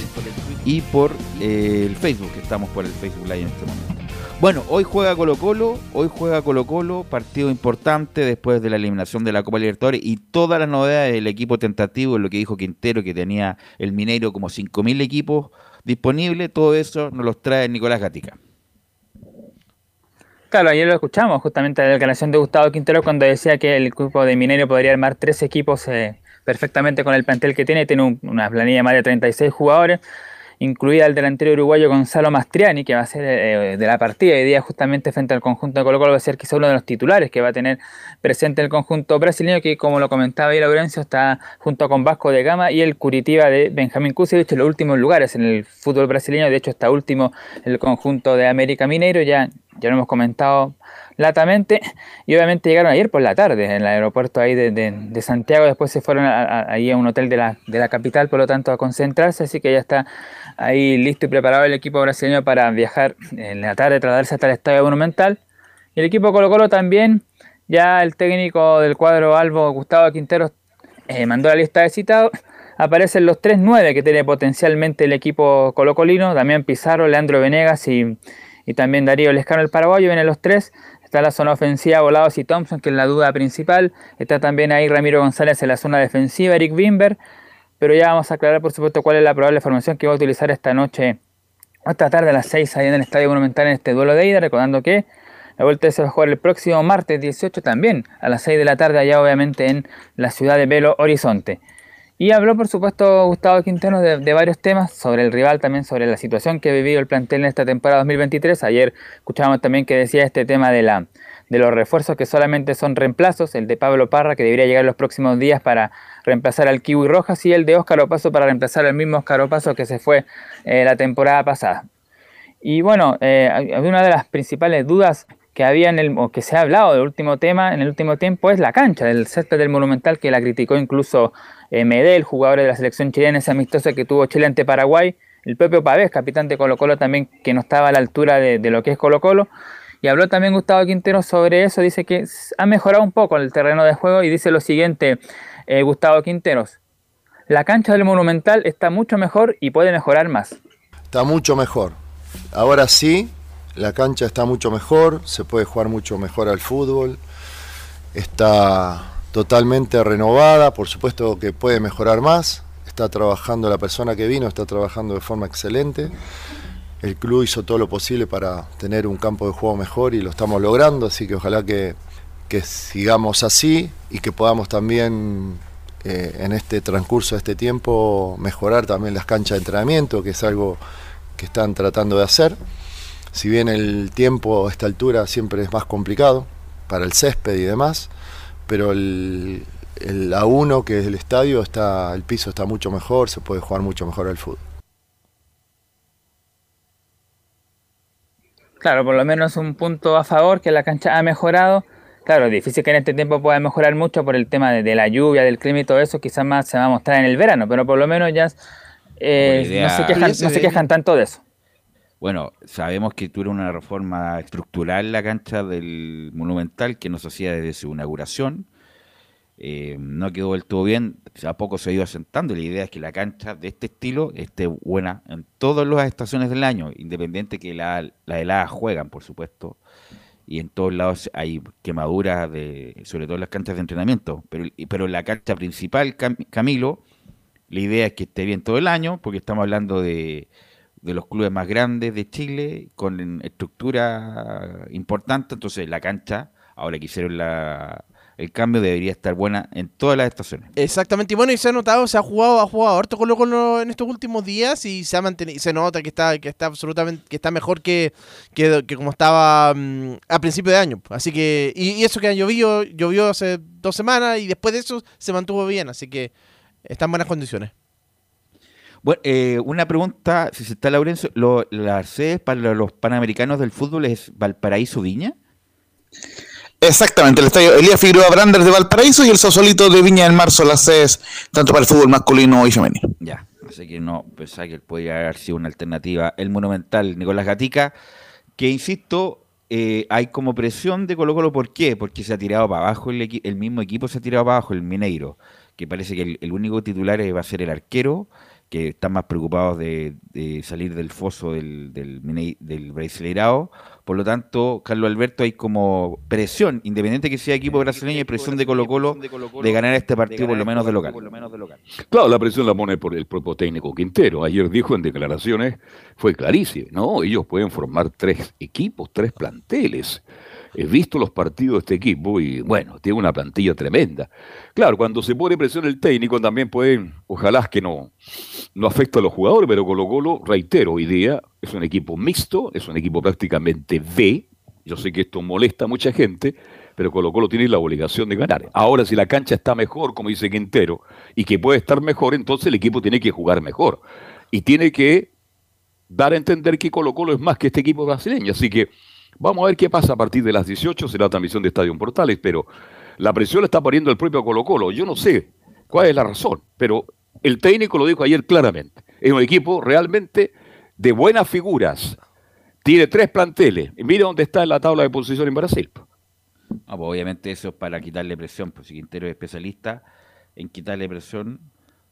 y por eh, el Facebook. que Estamos por el Facebook Live en este momento. Bueno, hoy juega Colo Colo, hoy juega Colo Colo, partido importante después de la eliminación de la Copa Libertadores y todas las novedades del equipo tentativo, lo que dijo Quintero, que tenía el Mineiro como 5.000 equipos disponibles, todo eso nos los trae Nicolás Gatica. Claro, ayer lo escuchamos justamente en la declaración de Gustavo Quintero cuando decía que el grupo de Mineiro podría armar tres equipos eh, perfectamente con el plantel que tiene. Tiene un- una planilla de más de 36 jugadores, incluida el delantero uruguayo Gonzalo Mastriani, que va a ser eh, de la partida hoy día justamente frente al conjunto de Colo Colo, va a ser quizá uno de los titulares que va a tener presente el conjunto brasileño, que como lo comentaba ahí Laurencio, está junto con Vasco de Gama y el Curitiba de Benjamín Kusevich en los últimos lugares en el fútbol brasileño. De hecho, está último el conjunto de América Mineiro, ya, ya lo hemos comentado latamente. Y obviamente llegaron ayer por la tarde en el aeropuerto ahí de, de- Santiago, después se fueron a- a un hotel de la, de la capital, por lo tanto, a concentrarse, así que ya está ahí listo y preparado el equipo brasileño para viajar en la tarde, trasladarse hasta el Estadio Monumental. Y el equipo Colo Colo también, ya el técnico del cuadro Albo, Gustavo Quinteros, eh, mandó la lista de citados. Aparecen los 3-9 que tiene potencialmente el equipo colocolino, también Pizarro, Leandro Venegas y, y también Darío Lescano, el paraguayo, vienen los tres. Está la zona ofensiva, Volados y Thompson, que es la duda principal. Está también ahí Ramiro González en la zona defensiva, Eric Wimber. Pero ya vamos a aclarar, por supuesto, cuál es la probable formación que va a utilizar esta noche, esta tarde a las 6 ahí en el Estadio Monumental en este duelo de ida. Recordando que la vuelta se va a jugar el próximo martes 18 también, a las 6 de la tarde, allá obviamente en la ciudad de Belo Horizonte. Y habló, por supuesto, Gustavo Quintero de, de varios temas, sobre el rival también, sobre la situación que ha vivido el plantel en esta temporada 2023. Ayer escuchábamos también que decía este tema de, la, de los refuerzos que solamente son reemplazos, el de Pablo Parra, que debería llegar los próximos días para reemplazar al Kiwi Rojas, y el de Óscar Opaso para reemplazar al mismo Óscar Opaso que se fue eh, la temporada pasada. Y bueno, eh, una de las principales dudas que había en el, o que se ha hablado del último tema, en el último tiempo, es la cancha del césped del Monumental, que la criticó incluso eh, Medel, jugador de la selección chilena, ese amistoso que tuvo Chile ante Paraguay, el propio Pavés, capitán de Colo Colo también, que no estaba a la altura de, de lo que es Colo Colo. Y habló también Gustavo Quintero sobre eso, dice que ha mejorado un poco el terreno de juego y dice lo siguiente, eh, Gustavo Quinteros, la cancha del Monumental está mucho mejor y puede mejorar más. Está mucho mejor. Ahora sí, la cancha está mucho mejor, se puede jugar mucho mejor al fútbol. Está totalmente renovada, por supuesto que puede mejorar más. Está trabajando la persona que vino, está trabajando de forma excelente. El club hizo todo lo posible para tener un campo de juego mejor y lo estamos logrando, así que ojalá que, que sigamos así y que podamos también eh, en este transcurso de este tiempo mejorar también las canchas de entrenamiento, que es algo que están tratando de hacer. Si bien el tiempo a esta altura siempre es más complicado para el césped y demás, pero el, el A1 que es el estadio, está, el piso está mucho mejor, se puede jugar mucho mejor al fútbol. Claro, por lo menos un punto a favor que la cancha ha mejorado Claro, es difícil que en este tiempo pueda mejorar mucho por el tema de, la lluvia, del clima y todo eso, quizás más se va a mostrar en el verano, pero por lo menos ya eh, no, se quejan, no se quejan tanto de eso. Bueno, sabemos que tuvo una reforma estructural la cancha del Monumental que no se hacía desde su inauguración. Eh, no quedó del todo bien, a poco se ha ido asentando. La idea es que la cancha de este estilo esté buena en todas las estaciones del año, independiente que la, la heladas juegan, por supuesto, y en todos lados hay quemaduras, de, sobre todo en las canchas de entrenamiento. Pero, pero la cancha principal, Camilo, la idea es que esté bien todo el año, porque estamos hablando de de los clubes más grandes de Chile, con estructura importante, entonces la cancha, ahora que hicieron la, el cambio, debería estar buena en todas las estaciones. Exactamente, y bueno, y se ha notado, se ha jugado, ha jugado harto con lo, en estos últimos días y se ha mantenido, se nota que está, que está absolutamente, que está mejor que, que, como estaba mm, a principio de año. Así que, y, y eso que ha llovido, llovió hace dos semanas y después de eso se mantuvo bien, así que está en buenas condiciones. Bueno, eh, una pregunta, si se está Laurencio, lo, ¿las sedes para los panamericanos del fútbol es Valparaíso Viña? Exactamente, el estadio Elías Figueroa Branders de Valparaíso y el Sosolito de Viña del Mar son las sedes tanto para el fútbol masculino y femenino. Ya, así que no pensaba que podría haber sido una alternativa. El Monumental Nicolás Gatica, que insisto, eh, hay como presión de Colo Colo, ¿por qué? Porque se ha tirado para abajo, el, el mismo equipo se ha tirado para abajo, el Mineiro, que parece que el, el único titular va a ser el arquero que están más preocupados de, salir del foso del, del, del Brasileirao. Por lo tanto, Carlos Alberto, hay como presión, independiente que sea equipo brasileño, y presión de Colo Colo de ganar este partido por lo menos de local. Claro, la presión la pone por el propio técnico Quintero. Ayer dijo en declaraciones, fue clarísimo, ¿no? Ellos pueden formar tres equipos, tres planteles. He visto los partidos de este equipo y bueno, tiene una plantilla tremenda. Claro, cuando se pone presión el técnico también pueden, ojalá que no, no afecte a los jugadores, pero Colo Colo, reitero, hoy día es un equipo mixto, es un equipo prácticamente B. Yo sé que esto molesta a mucha gente, pero Colo Colo tiene la obligación de ganar. Ahora, si la cancha está mejor, como dice Quintero, y que puede estar mejor, entonces el equipo tiene que jugar mejor. Y tiene que dar a entender que Colo Colo es más que este equipo brasileño. Así que Vamos a ver qué pasa a partir de las 18, será transmisión de Estadio Portales, pero la presión la está poniendo el propio Colo Colo. Yo no sé cuál es la razón, pero el técnico lo dijo ayer claramente. Es un equipo realmente de buenas figuras. Tiene tres planteles. Y mire dónde está en la tabla de posición en Brasil. Ah, pues obviamente eso es para quitarle presión, pues si Quintero es especialista en quitarle presión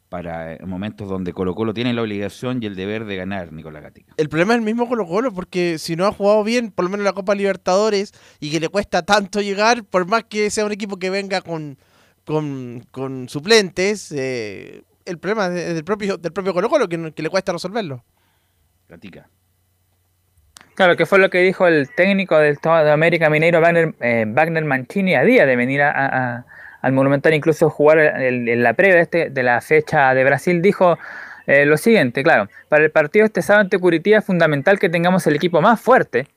para eh, momentos donde Colo Colo tiene la obligación y el deber de ganar Nicolás Gatica. El problema es el mismo Colo Colo, porque si no ha jugado bien, por lo menos la Copa Libertadores, y que le cuesta tanto llegar, por más que sea un equipo que venga con, con, suplentes, eh, el problema es del propio, del propio Colo Colo, que, le cuesta resolverlo. Gatica. Claro, que fue lo que dijo el técnico del de América Mineiro, Wagner, eh, Wagner Mancini, a día de venir a al Monumental incluso jugar en, la previa de, este, de la fecha de Brasil, dijo eh, lo siguiente, claro, para el partido este sábado ante Curitiba es fundamental que tengamos el equipo más fuerte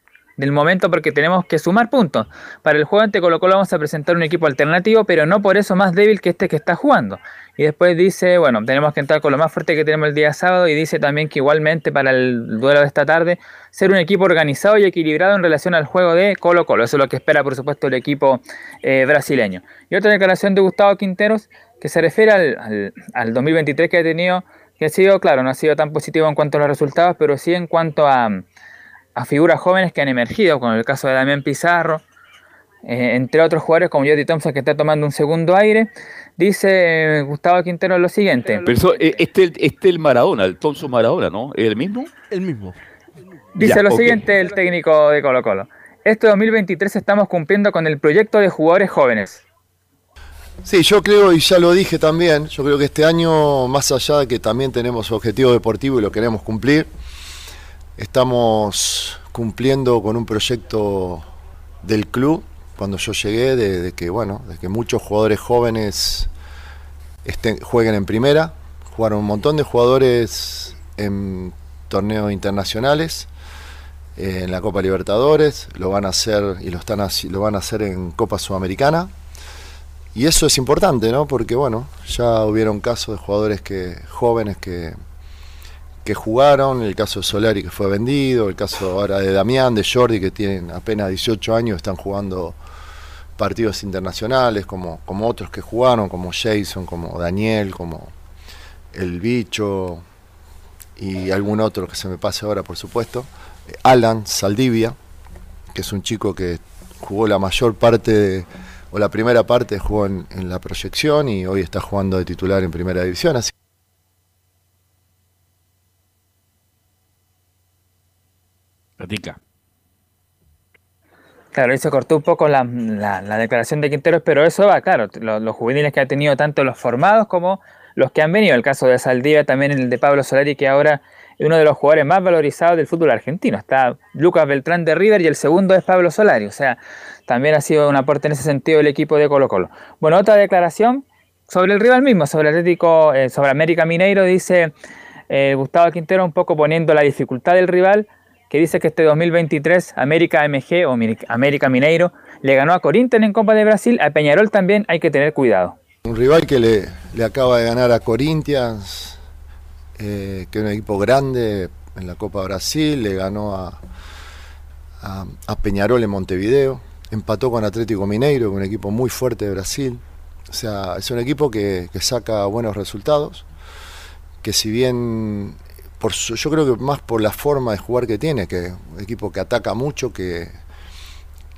del momento porque tenemos que sumar puntos. Para el juego ante Colo Colo vamos a presentar un equipo alternativo, pero no por eso más débil que este que está jugando. Y después dice, bueno, tenemos que entrar con lo más fuerte que tenemos el día sábado y dice también que igualmente para el duelo de esta tarde ser un equipo organizado y equilibrado en relación al juego de Colo Colo. Eso es lo que espera, por supuesto, el equipo eh, brasileño. Y otra declaración de Gustavo Quinteros que se refiere al, al 2023 que ha tenido, que ha sido, claro, no ha sido tan positivo en cuanto a los resultados, pero sí en cuanto a a figuras jóvenes que han emergido, como el caso de Damián Pizarro, eh, entre otros jugadores como Jody Thompson que está tomando un segundo aire. Dice eh, Gustavo Quintero lo siguiente. Pero eh, este, este el Maradona, el Thompson Maradona, ¿no? ¿Es el mismo? El mismo. Dice lo siguiente el técnico de Colo Colo. Este 2023 estamos cumpliendo con el proyecto de jugadores jóvenes. Sí, yo creo, y ya lo dije también, yo creo que este año, más allá de que también tenemos objetivo deportivo y lo queremos cumplir, Estamos cumpliendo con un proyecto del club cuando yo llegué de, que bueno, de que muchos jugadores jóvenes estén, jueguen en primera. Jugaron un montón de jugadores en torneos internacionales, eh, en la Copa Libertadores, lo van a hacer y lo están lo van a hacer en Copa Sudamericana. Y eso es importante, ¿no? Porque bueno, ya hubieron casos de jugadores que jóvenes que que jugaron, el caso de Solari que fue vendido, el caso ahora de Damián, de Jordi que tienen apenas 18 años, están jugando partidos internacionales, como, como otros que jugaron, como Jason, como Daniel, como El Bicho y algún otro que se me pase ahora, por supuesto. Alan Saldivia, que es un chico que jugó la mayor parte o la primera parte jugó en, en la proyección y hoy está jugando de titular en primera división. Así Platica. Claro, ahí se cortó un poco la, declaración de Quinteros, pero eso va, claro, los, juveniles que ha tenido tanto los formados como los que han venido. El caso de Saldivia, también el de Pablo Solari, que ahora es uno de los jugadores más valorizados del fútbol argentino. Está Lucas Beltrán de River y el segundo es Pablo Solari. O sea, también ha sido un aporte en ese sentido el equipo de Colo Colo. Bueno, otra declaración sobre el rival mismo, sobre Atlético, eh, sobre América Mineiro, dice eh, Gustavo Quintero un poco poniendo la dificultad del rival que dice que este 2023 América MG o América Mineiro le ganó a Corinthians en Copa de Brasil, a Peñarol también hay que tener cuidado. Un rival que le, le acaba de ganar a Corinthians, eh, que es un equipo grande en la Copa Brasil, le ganó a, a, Peñarol en Montevideo, empató con Atlético Mineiro, un equipo muy fuerte de Brasil. O sea, es un equipo que, que saca buenos resultados, que si bien yo creo que más por la forma de jugar que tiene, que un equipo que ataca mucho, que,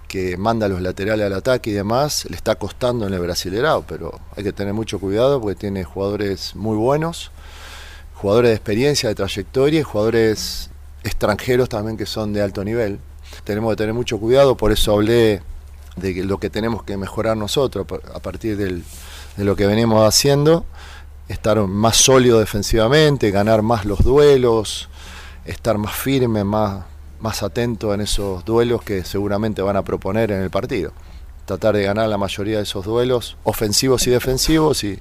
que manda los laterales al ataque y demás, le está costando en el brasilerado, pero hay que tener mucho cuidado porque tiene jugadores muy buenos, jugadores de experiencia, de trayectoria y jugadores extranjeros también que son de alto nivel. Tenemos que tener mucho cuidado, por eso hablé de lo que tenemos que mejorar nosotros a partir de lo que venimos haciendo estar más sólido defensivamente, ganar más los duelos, estar más firme, más, más atento en esos duelos que seguramente van a proponer en el partido. Tratar de ganar la mayoría de esos duelos, ofensivos y defensivos, y,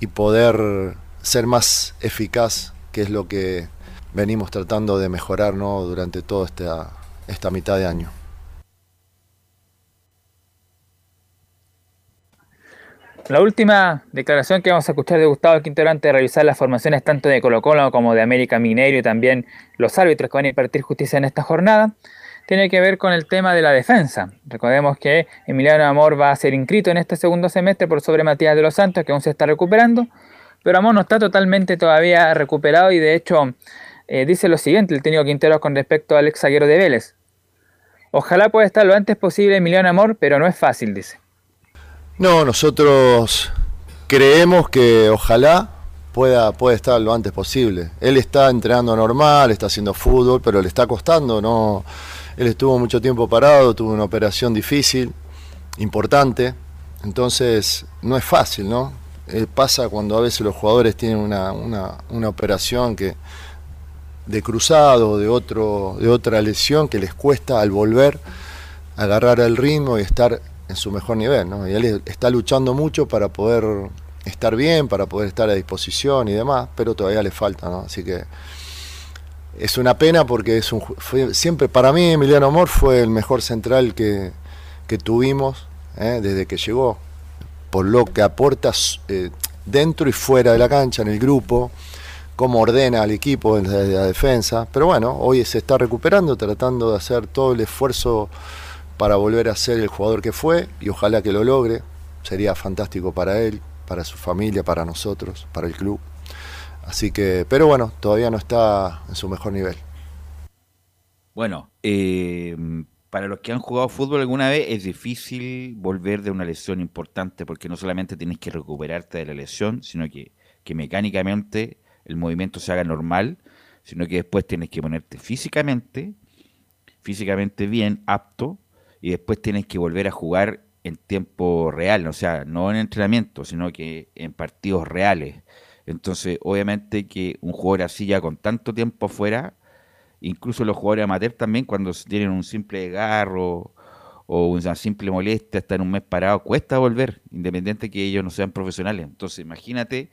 y poder ser más eficaz, que es lo que venimos tratando de mejorar ¿no? durante toda esta, esta mitad de año. La última declaración que vamos a escuchar de Gustavo Quintero antes de revisar las formaciones tanto de Colo Colo como de América Mineiro y también los árbitros que van a impartir justicia en esta jornada, tiene que ver con el tema de la defensa. Recordemos que Emiliano Amor va a ser inscrito en este segundo semestre por sobre Matías de los Santos, que aún se está recuperando, pero Amor no está totalmente todavía recuperado y de hecho eh, dice lo siguiente el técnico Quintero con respecto al ex zaguero de Vélez. Ojalá pueda estar lo antes posible Emiliano Amor, pero no es fácil, dice. No, nosotros creemos que ojalá pueda, pueda estar lo antes posible. Él está entrenando normal, está haciendo fútbol, pero le está costando, no. Él estuvo mucho tiempo parado, tuvo una operación difícil, importante, entonces no es fácil, ¿no? Eh, pasa cuando a veces los jugadores tienen una, una, operación que de cruzado, de otro, de otra lesión que les cuesta al volver agarrar el ritmo y estar en su mejor nivel, ¿no? Y él está luchando mucho para poder estar bien, para poder estar a disposición y demás, pero todavía le falta, ¿no? Así que es una pena porque es un siempre para mí Emiliano Amor fue el mejor central que, tuvimos ¿eh? desde que llegó, por lo que aporta eh, dentro y fuera de la cancha, en el grupo, cómo ordena al equipo en la defensa, pero bueno, hoy se está recuperando, tratando de hacer todo el esfuerzo para volver a ser el jugador que fue y ojalá que lo logre. Sería fantástico para él, para su familia, para nosotros, para el club. Así que, pero bueno, todavía no está en su mejor nivel. Bueno, eh, para los que han jugado fútbol alguna vez es difícil volver de una lesión importante porque no solamente tienes que recuperarte de la lesión, sino que, que mecánicamente el movimiento se haga normal, sino que después tienes que ponerte físicamente, físicamente bien, apto, y después tienes que volver a jugar en tiempo real, o sea, no en entrenamiento, sino que en partidos reales. Entonces, obviamente que un jugador así ya con tanto tiempo afuera, incluso los jugadores amateur también, cuando tienen un simple desgarro o una simple molestia, en un mes parado, cuesta volver, independiente que ellos no sean profesionales. Entonces, imagínate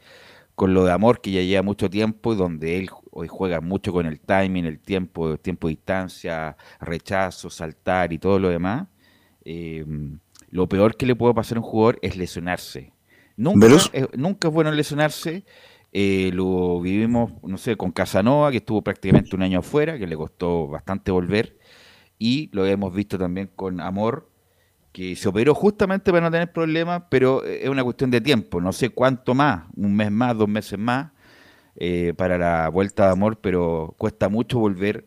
con lo de amor que ya lleva mucho tiempo y donde él hoy juega mucho con el timing, el tiempo, tiempo de distancia, rechazo, saltar y todo lo demás. Em, lo peor que le puede pasar a un jugador es lesionarse. Nunca, es, nunca es bueno lesionarse. Eh, lo vivimos, no sé, con Casanova, que estuvo prácticamente un año afuera, que le costó bastante volver. Y lo hemos visto también con Amor, que se operó justamente para no tener problemas, pero es una cuestión de tiempo. No sé cuánto más, un mes más, dos meses más, eh, para la vuelta de Amor, pero cuesta mucho volver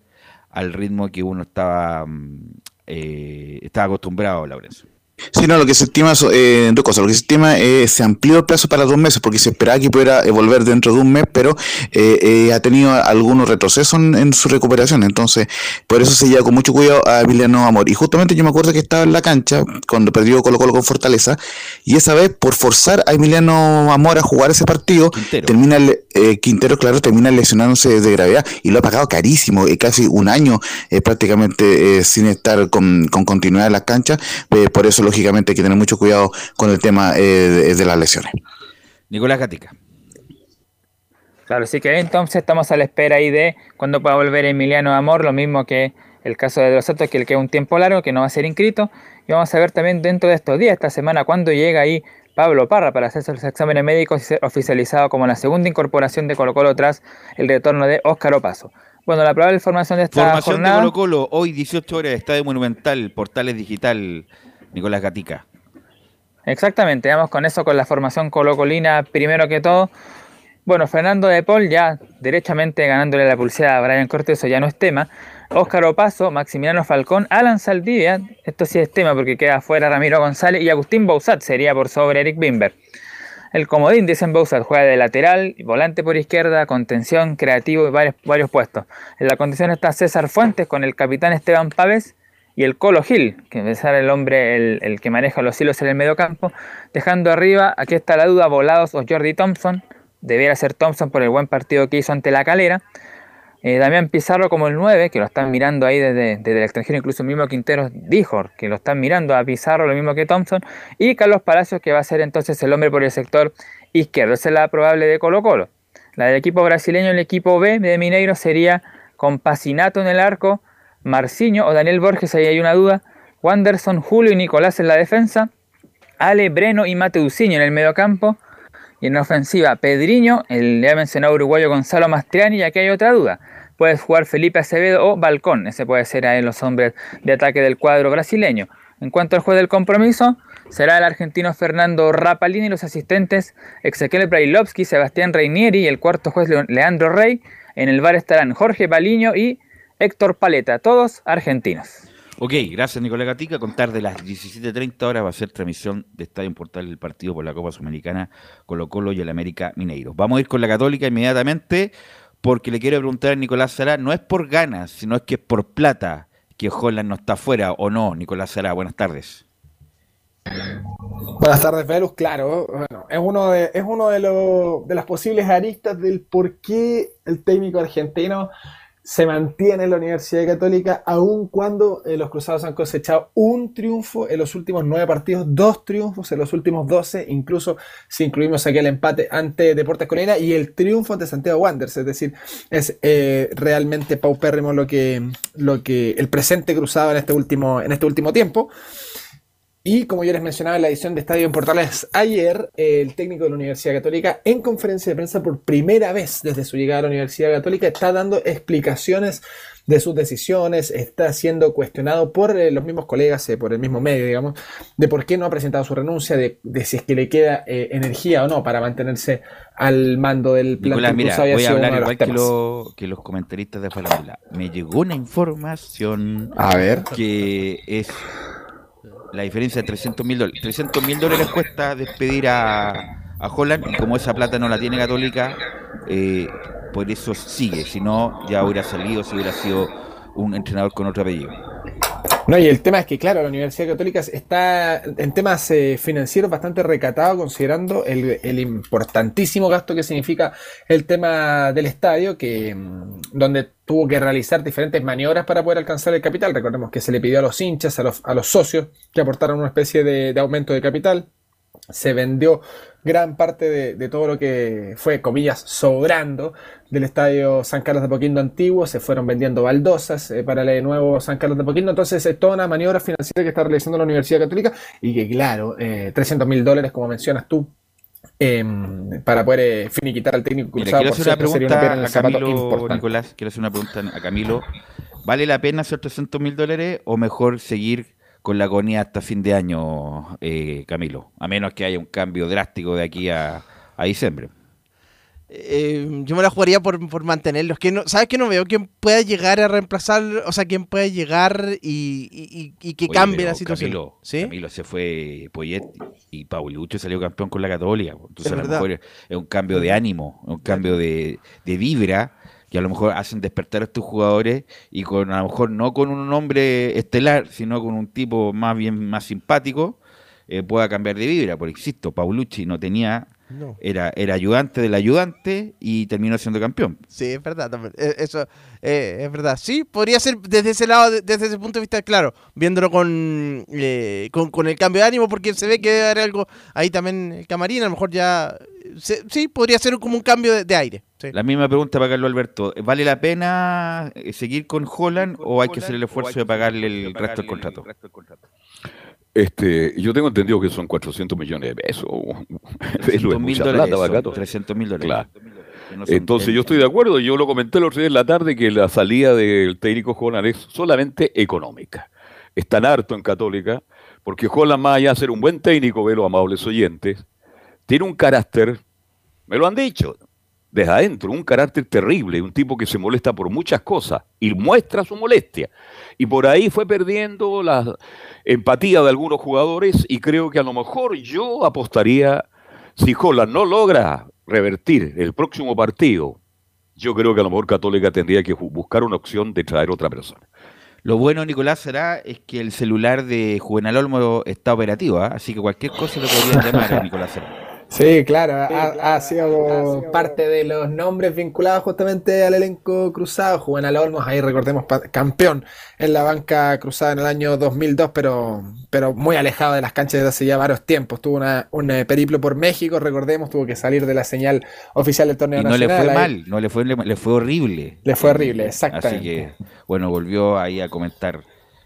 al ritmo que uno estaba, mm, eh, estaba acostumbrado, Laurencio. Sí, no, lo que se estima, eh, dos cosas. Lo que se estima eh, se amplió el plazo para dos meses porque se esperaba que pudiera eh, volver dentro de un mes, pero eh, eh, ha tenido algunos retrocesos en, su recuperación. Entonces, por eso se lleva con mucho cuidado a Emiliano Amor. Y justamente yo me acuerdo que estaba en la cancha cuando perdió Colo Colo con Fortaleza y esa vez, por forzar a Emiliano Amor a jugar ese partido, termina Quintero, claro, termina lesionándose de gravedad y lo ha pagado carísimo, casi un año prácticamente sin estar con, con, continuidad en la cancha. por eso, lógicamente hay que tener mucho cuidado con el tema eh, de, las lesiones. Nicolás Gatica. Claro, sí que entonces estamos a la espera ahí de cuando pueda volver Emiliano Amor, lo mismo que el caso de Dos Santos, que le queda un tiempo largo, que no va a ser inscrito. Y vamos a ver también dentro de estos días, esta semana, cuando llega ahí Pablo Parra para hacerse los exámenes médicos y ser oficializado como la segunda incorporación de Colo Colo tras el retorno de Óscar Opaso. Bueno, la probable formación de esta formación de Colo Colo, hoy 18 horas, Estadio Monumental, Portales Digital, Nicolás Gatica. Exactamente, vamos con eso, con la formación colocolina primero que todo. Bueno, Fernando de Paul ya derechamente ganándole la pulsera a Brian Cortés, eso ya no es tema. Óscar Opaso, Maximiliano Falcón, Alan Saldivia, esto sí es tema porque queda fuera Ramiro González y Agustín Bouzat sería por sobre Eric Bimber. El comodín, dicen Bouzat, juega de lateral, volante por izquierda, contención, creativo y varios, varios puestos. En la contención está César Fuentes con el capitán Esteban Pávez y el Colo Gil, que es el hombre el, que maneja los hilos en el medio campo, dejando arriba, aquí está la duda, Volados o Jordi Thompson, debiera ser Thompson por el buen partido que hizo ante la calera, eh, Damián Pizarro como el 9, que lo están mirando ahí desde, el extranjero, incluso el mismo Quintero dijo que lo están mirando a Pizarro, lo mismo que Thompson, y Carlos Palacios, que va a ser entonces el hombre por el sector izquierdo. Esa es la probable de Colo Colo. La del equipo brasileño, el equipo B de Mineiro sería con Pacinato en el arco, Marciño o Daniel Borges, ahí hay una duda. Wanderson, Julio y Nicolás en la defensa. Ale, Breno y Mateusinho en el mediocampo. Y en la ofensiva, Pedriño, el ya mencionado uruguayo Gonzalo Mastriani, y aquí hay otra duda. Puedes jugar Felipe Acevedo o Balcón, ese puede ser ahí los hombres de ataque del cuadro brasileño. En cuanto al juez del compromiso, será el argentino Fernando Rapalini y los asistentes Ezequiel Brailovsky, Sebastián Reinieri y el cuarto juez Leandro Rey. En el bar estarán Jorge Baliño y Héctor Paleta, todos argentinos. Ok, gracias Nicolás Gatica. Contar de las 17.30 horas va a ser transmisión de Estadio Portal del partido por la Copa Sudamericana Colo Colo y el América Mineiro. Vamos a ir con la Católica inmediatamente porque le quiero preguntar a Nicolás Sara, no es por ganas, sino es que es por plata que Holland no está afuera o no. Nicolás Sara, buenas tardes. Buenas tardes, Velus. Claro, bueno, es uno de, es uno de, de las posibles aristas del por qué el técnico argentino se mantiene en la Universidad Católica aun cuando eh, los Cruzados han cosechado un triunfo en los últimos nueve partidos, dos triunfos en los últimos doce, incluso si incluimos aquí el empate ante Deportes Colina y el triunfo ante Santiago Wanderers, es decir, es eh, realmente paupérrimo lo que, lo que el presente cruzado en este último, en este último tiempo. Y como yo les mencionaba en la edición de Estadio en Portales ayer, el técnico de la Universidad Católica, en conferencia de prensa por primera vez desde su llegada a la Universidad Católica, está dando explicaciones de sus decisiones, está siendo cuestionado por eh, los mismos colegas, eh, por el mismo medio, digamos, de por qué no ha presentado su renuncia, de, si es que le queda eh, energía o no para mantenerse al mando del plan. mira, voy a hablar igual que, los comentaristas de Falabella. Me llegó una información a ver. que es la diferencia de 300 mil dólares. 300 mil dólares cuesta despedir a, a Holland y como esa plata no la tiene Católica, eh, por eso sigue. Si no, ya hubiera salido si hubiera sido un entrenador con otro apellido. No, y el tema es que, claro, la Universidad Católica está en temas eh, financieros bastante recatado, considerando el, importantísimo gasto que significa el tema del estadio, que mm, donde tuvo que realizar diferentes maniobras para poder alcanzar el capital. Recordemos que se le pidió a los hinchas, a los, a los socios, que aportaran una especie de aumento de capital se vendió gran parte de, todo lo que fue, comillas, sobrando del estadio San Carlos de Poquindo antiguo, se fueron vendiendo baldosas eh, para el nuevo San Carlos de Poquindo, entonces es toda una maniobra financiera que está realizando la Universidad Católica y que claro, 300 eh, mil dólares, como mencionas tú, Em, para poder eh, finiquitar al técnico cruzado. quiero hacer una pregunta a Camilo, Nicolás, quiero hacer una pregunta a Camilo. ¿Vale la pena hacer 300 mil dólares o mejor seguir con la agonía hasta fin de año, eh, Camilo? A menos que haya un cambio drástico de aquí a, a diciembre. Eh, yo me la jugaría por, por mantenerlos. Que no, ¿Sabes que no veo quién pueda llegar a reemplazar? O sea, quién pueda llegar y, que cambie la situación. Camilo, Camilo se fue Poyet y Paulucho salió campeón con la Católica. Entonces, a lo mejor es un cambio de ánimo, un cambio de, de vibra que a lo mejor hacen despertar a estos jugadores y con a lo mejor no con un hombre estelar, sino con un tipo más bien más simpático, eh, pueda cambiar de vibra. Porque insisto, Paulucci no tenía era, era ayudante del ayudante y terminó siendo campeón. Sí, es verdad. Eh, eso eh, es verdad. Sí, podría ser desde ese lado, desde ese punto de vista, claro, viéndolo con, eh, con, el cambio de ánimo, porque se ve que debe haber algo ahí también el camarín, a lo mejor ya. sí, podría ser como un cambio de, aire. La misma pregunta para Carlos Alberto. ¿Vale la pena seguir con Holland o hay que hacer el esfuerzo de pagarle el resto del contrato? Este, yo tengo entendido que son 400 millones de pesos. 300 mil dólares. 300 mil dólares. Entonces yo estoy de acuerdo, yo lo comenté el otro día en la tarde que la salida del técnico Holland es solamente económica. Están harto en Católica, porque Holland más allá de ser un buen técnico, ve los amables oyentes, tiene un carácter, me lo han dicho, desde adentro, un carácter terrible, un tipo que se molesta por muchas cosas y muestra su molestia. Y por ahí fue perdiendo la empatía de algunos jugadores y creo que a lo mejor yo apostaría, si Holland no logra revertir el próximo partido, yo creo que a lo mejor Católica tendría que buscar una opción de traer otra persona. Lo bueno, Nicolás, será es que el celular de Juvenal Olmo está operativo, ¿ah? así que cualquier cosa le podría llamar a Nicolás Será. Sí, claro, ha, sido parte de los nombres vinculados justamente al elenco cruzado. Juvenal Olmos, ahí recordemos, campeón en la banca cruzada en el año 2002, pero, pero muy alejado de las canchas desde hace ya varios tiempos. Tuvo una, un eh, periplo por México, recordemos, tuvo que salir de la señal oficial del torneo y no le fue mal, no le fue, le, fue horrible. Le fue horrible, exactamente. Así que, bueno, volvió ahí a comentar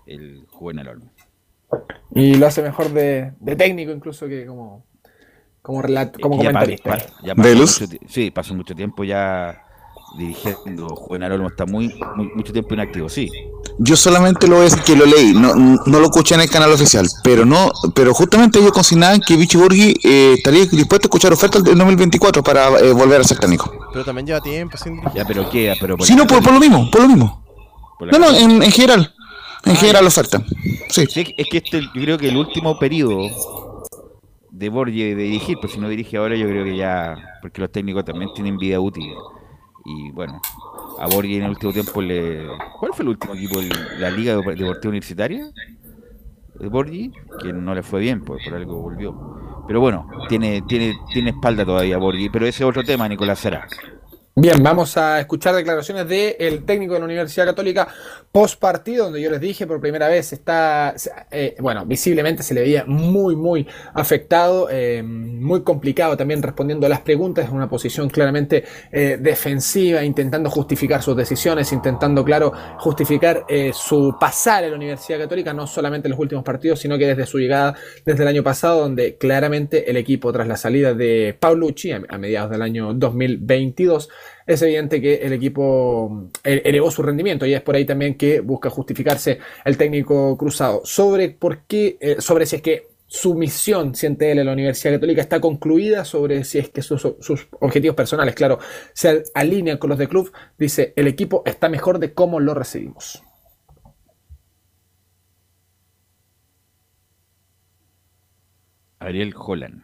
el Juvenal Olmos. Y lo hace mejor de técnico incluso que como como, relato, como comentarista. sí, pasó mucho tiempo ya dirigiendo. Juvenal Olmo está muy, mucho tiempo inactivo, sí. Yo solamente lo voy a decir que lo leí, no, no lo escuché en el canal oficial, pero no, pero justamente ellos consignaban que Vichy Burgi eh, estaría dispuesto a escuchar ofertas del 2024 para eh, volver a ser técnico. Pero también lleva tiempo sin Ya, pero qué, pero Sí, no, por, lo mismo, por lo mismo. no, no, en, general. En ah, general la oferta. Sí. sí. Es que este, yo creo que el último periodo de Borges de dirigir, pues si no dirige ahora yo creo que ya, porque los técnicos también tienen vida útil. Y bueno, a Borges en el último tiempo le... ¿Cuál fue el último equipo? ¿La Liga Deportiva Universitaria? De Borges, que no le fue bien, pues por algo volvió. Pero bueno, tiene, tiene, tiene espalda todavía Borges, pero ese es otro tema, Nicolás Será. Bien, vamos a escuchar declaraciones del técnico de la Universidad Católica post partido, donde yo les dije por primera vez está, eh, bueno, visiblemente se le veía muy, muy afectado, eh, muy complicado también respondiendo a las preguntas, en una posición claramente eh, defensiva, intentando justificar sus decisiones, intentando, claro, justificar su pasar en la Universidad Católica, no solamente en los últimos partidos, sino que desde su llegada desde el año pasado, donde claramente el equipo, tras la salida de Paulucci a, a mediados del año 2022, es evidente que el equipo eh, elevó su rendimiento y es por ahí también que busca justificarse el técnico cruzado. Sobre por qué, eh, sobre si es que su misión, siente él, en la Universidad Católica está concluida, sobre si es que sus, objetivos personales, claro, se alinean con los del club, dice, el equipo está mejor de cómo lo recibimos. Ariel Holland.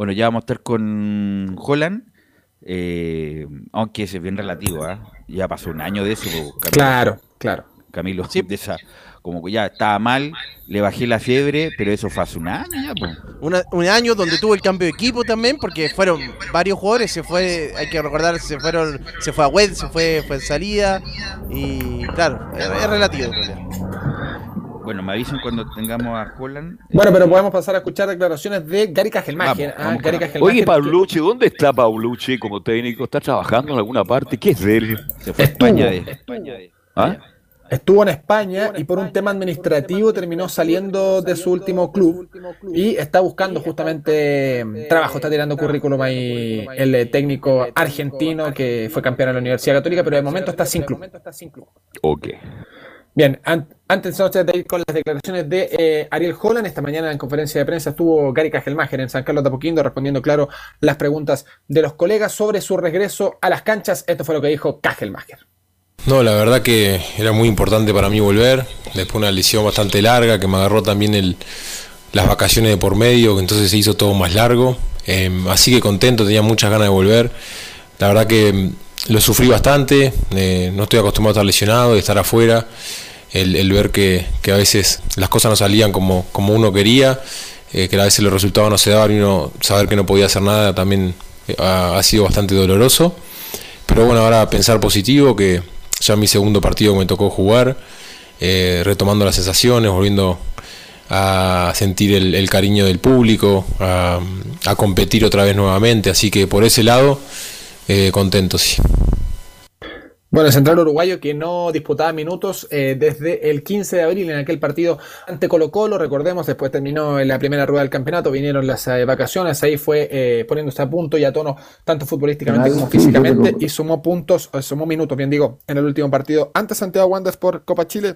Bueno, ya vamos a estar con Holland, eh, aunque es bien relativo, ¿ah? ya pasó un año de eso. Camilo, claro, claro. Camilo, sí. de esa, como que ya estaba mal, le bajé la fiebre, pero eso fue hace un año ya. un año donde tuvo el cambio de equipo también, porque fueron varios jugadores, se fue, hay que recordar, se fueron, se fue a Wed, se fue, fue en salida, y claro, es, relativo en realidad. Bueno, me avisan cuando tengamos a Holland. Bueno, pero podemos pasar a escuchar declaraciones de Gary Cajelmacher. Ah, Oye, Paulucci, ¿dónde está Paulucci como técnico? ¿Está trabajando en alguna parte? ¿Qué es de él? Se fue a España de. España de. ¿Ah? Estuvo en España y por un tema administrativo terminó saliendo de su último club y está buscando justamente mm, trabajo, está tirando currículum ahí el eh, técnico argentino que fue campeón en la Universidad Católica, pero de momento está sin club. Ok. Bien, antes de ir con las declaraciones de eh, Ariel Holland, esta mañana en conferencia de prensa estuvo Gary Cajelmacher en San Carlos de Apoquindo respondiendo, claro, las preguntas de los colegas sobre su regreso a las canchas. Esto fue lo que dijo Cajelmacher. No, la verdad que era muy importante para mí volver, después de una lesión bastante larga que me agarró también las vacaciones de por medio, que entonces se hizo todo más largo, em, así que contento, tenía muchas ganas de volver, la verdad que em, lo sufrí bastante, eh, no estoy acostumbrado a estar lesionado, de estar afuera, el, ver que, a veces las cosas no salían como, como uno quería, eh, que a veces los resultados no se daban y uno saber que no podía hacer nada también eh, ha sido bastante doloroso, pero bueno, ahora pensar positivo que ya mi segundo partido que me tocó jugar, eh, retomando las sensaciones, volviendo a sentir el, cariño del público, a, competir otra vez nuevamente, así que por ese lado, eh, contento, sí. Bueno, el central uruguayo que no disputaba minutos eh, desde el 15 de abril en aquel partido ante Colo Colo, recordemos, después terminó en la primera rueda del campeonato, vinieron las eh, vacaciones, ahí fue eh, poniéndose a punto y a tono tanto futbolísticamente como físicamente y sumó puntos, sumó minutos, bien digo, en el último partido ante Santiago Wanderers por Copa Chile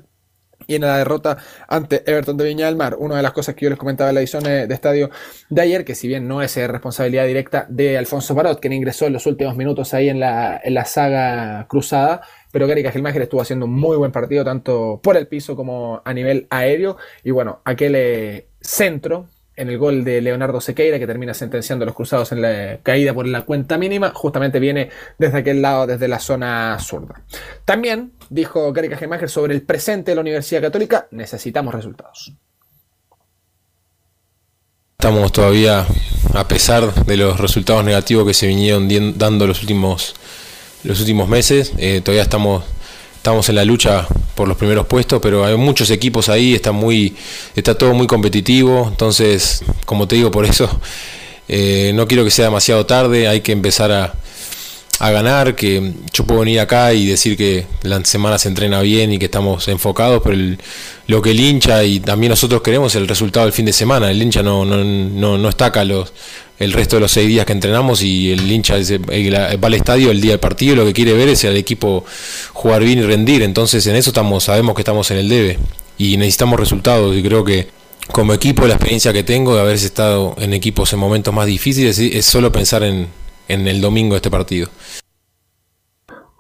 y en la derrota ante Everton de Viña del Mar. Una de las cosas que yo les comentaba en la edición de estadio de ayer, que si bien no es responsabilidad directa de Alfonso Barot, quien ingresó en los últimos minutos ahí en la, en la saga cruzada, pero Gary Cajelmacher estuvo haciendo un muy buen partido, tanto por el piso como a nivel aéreo. Y bueno, aquel eh, centro en el gol de Leonardo Sequeira, que termina sentenciando a los cruzados en la caída por la cuenta mínima, justamente viene desde aquel lado, desde la zona zurda. También dijo Gary Kajemacher sobre el presente de la Universidad Católica, necesitamos resultados. Estamos todavía, a pesar de los resultados negativos que se vinieron dando los últimos, los últimos meses, eh, todavía estamos estamos en la lucha por los primeros puestos, pero hay muchos equipos ahí, está muy, está todo muy competitivo, entonces, como te digo, por eso eh, no quiero que sea demasiado tarde, hay que empezar a, a ganar, que yo puedo venir acá y decir que la semana se entrena bien y que estamos enfocados, pero lo que el hincha y también nosotros queremos es el resultado del fin de semana. El hincha no, no, no, no está los, el resto de los seis días que entrenamos y el hincha va al estadio el día del partido y lo que quiere ver es al equipo jugar bien y rendir. Entonces en eso estamos, sabemos que estamos en el debe y necesitamos resultados y creo que como equipo la experiencia que tengo de haber estado en equipos en momentos más difíciles es solo pensar en, en el domingo de este partido.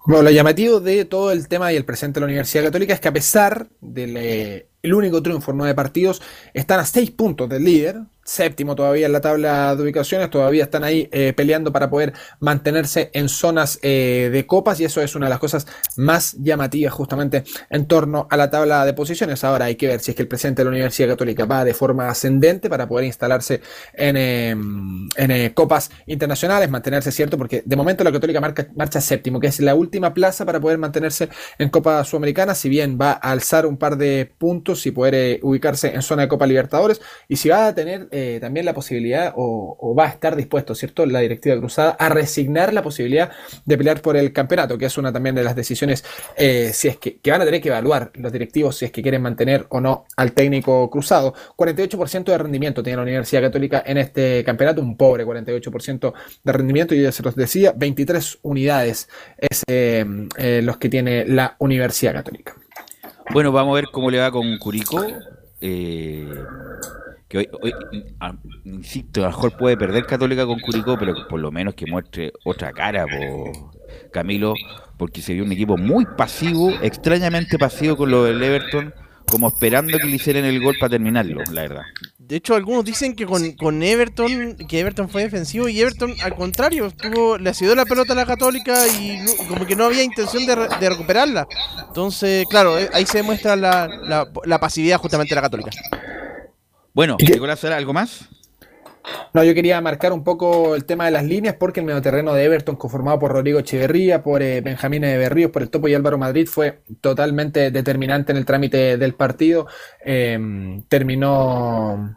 Bueno, lo llamativo de todo el tema y el presente de la Universidad Católica es que a pesar del eh, único triunfo en nueve partidos, están a seis puntos del líder, séptimo todavía en la tabla de ubicaciones, todavía están ahí eh, peleando para poder mantenerse en zonas eh, de copas y eso es una de las cosas más llamativas justamente en torno a la tabla de posiciones. Ahora hay que ver si es que el presidente de la Universidad Católica va de forma ascendente para poder instalarse en, em, en eh, copas internacionales, mantenerse cierto, porque de momento la Católica marcha séptimo, que es la última plaza para poder mantenerse en Copa Sudamericana, si bien va a alzar un par de puntos y poder ubicarse en zona de Copa Libertadores, y si va a tener eh, también la posibilidad o, va a estar dispuesto, ¿cierto? La directiva cruzada a resignar la posibilidad de pelear por el campeonato, que es una también de las decisiones eh, si es que, van a tener que evaluar los directivos si es que quieren mantener o no al técnico cruzado. 48% de rendimiento tiene la Universidad Católica en este campeonato, un pobre 48% de rendimiento, y ya se los decía, 23 unidades es eh, los que tiene la Universidad Católica. Bueno, vamos a ver cómo le va con Curicó. Eh, que hoy, insisto, a lo mejor puede perder Católica con Curicó, pero por lo menos que muestre otra cara, por Camilo, porque se vio un equipo muy pasivo, extrañamente pasivo con lo del Everton, como esperando que le hicieran el gol para terminarlo, la verdad. De hecho, algunos dicen que con, Everton, que Everton fue defensivo y Everton, al contrario, estuvo, le sido la pelota a la Católica y como que no había intención de, de recuperarla. Entonces, claro, eh, ahí se demuestra la, la, la pasividad justamente de la Católica. Bueno, Nicolás, ¿algo más? No, yo quería marcar un poco el tema de las líneas porque el terreno de Everton, conformado por Rodrigo Echeverría, por eh, Benjamín de Berríos, por el Topo y Álvaro Madrid, fue totalmente determinante en el trámite del partido. Em, terminó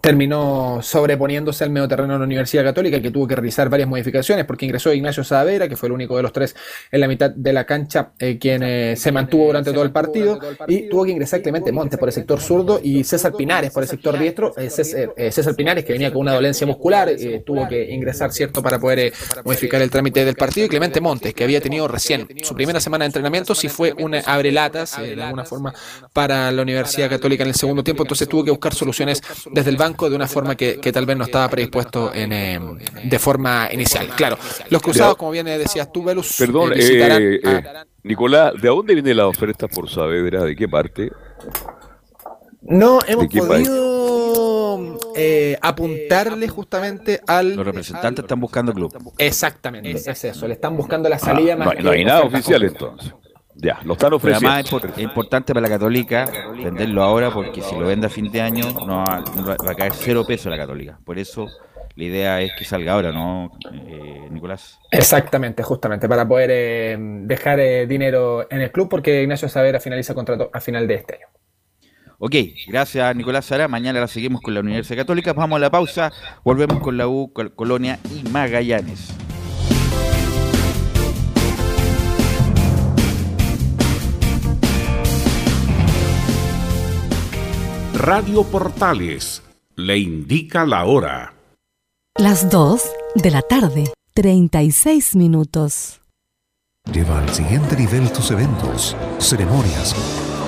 terminó sobreponiéndose al medio terreno de la Universidad Católica, que tuvo que realizar varias modificaciones porque ingresó Ignacio Saavedra, que fue el único de los tres en la mitad de la cancha, eh, quien eh, se mantuvo durante todo el partido, y tuvo que ingresar Clemente Montes por el sector zurdo y César Pinares por el sector diestro. Eh, César, Pinares, que venía con una dolencia muscular, tuvo que ingresar, ¿cierto?, para poder modificar el trámite del partido, y Clemente Montes, que había tenido recién su primera semana de entrenamiento, si fue una abrelatas, de alguna forma, para la Universidad Católica en el segundo tiempo, entonces tuvo que buscar soluciones desde el banco de una forma que, tal vez no estaba predispuesto en, eh, de forma inicial. Claro, los cruzados, como bien decías tú, Velus, Perdón, eh, eh, Nicolás, ¿de dónde viene la oferta por Saavedra? ¿De qué parte? No hemos podido apuntarle justamente al. Los representantes están buscando club. Exactamente, es eso. Le están buscando la salida más. No, no hay nada oficial entonces. Ya, lo están ofreciendo. además es, importante para la Católica venderlo ahora porque si lo vende a fin de año no va, a caer cero peso la Católica. Por eso la idea es que salga ahora, ¿no, eh, Nicolás? Exactamente, justamente, para poder eh, dejar eh, dinero en el club porque Ignacio Savera finaliza contrato a final de este año. Ok, gracias Nicolás Sara. Mañana la seguimos con la Universidad Católica. Vamos a la pausa. Volvemos con la U, Colonia y Magallanes. Radio Portales le indica la hora. Las 2 de la tarde, 36 minutos. Lleva al siguiente nivel tus eventos, ceremonias,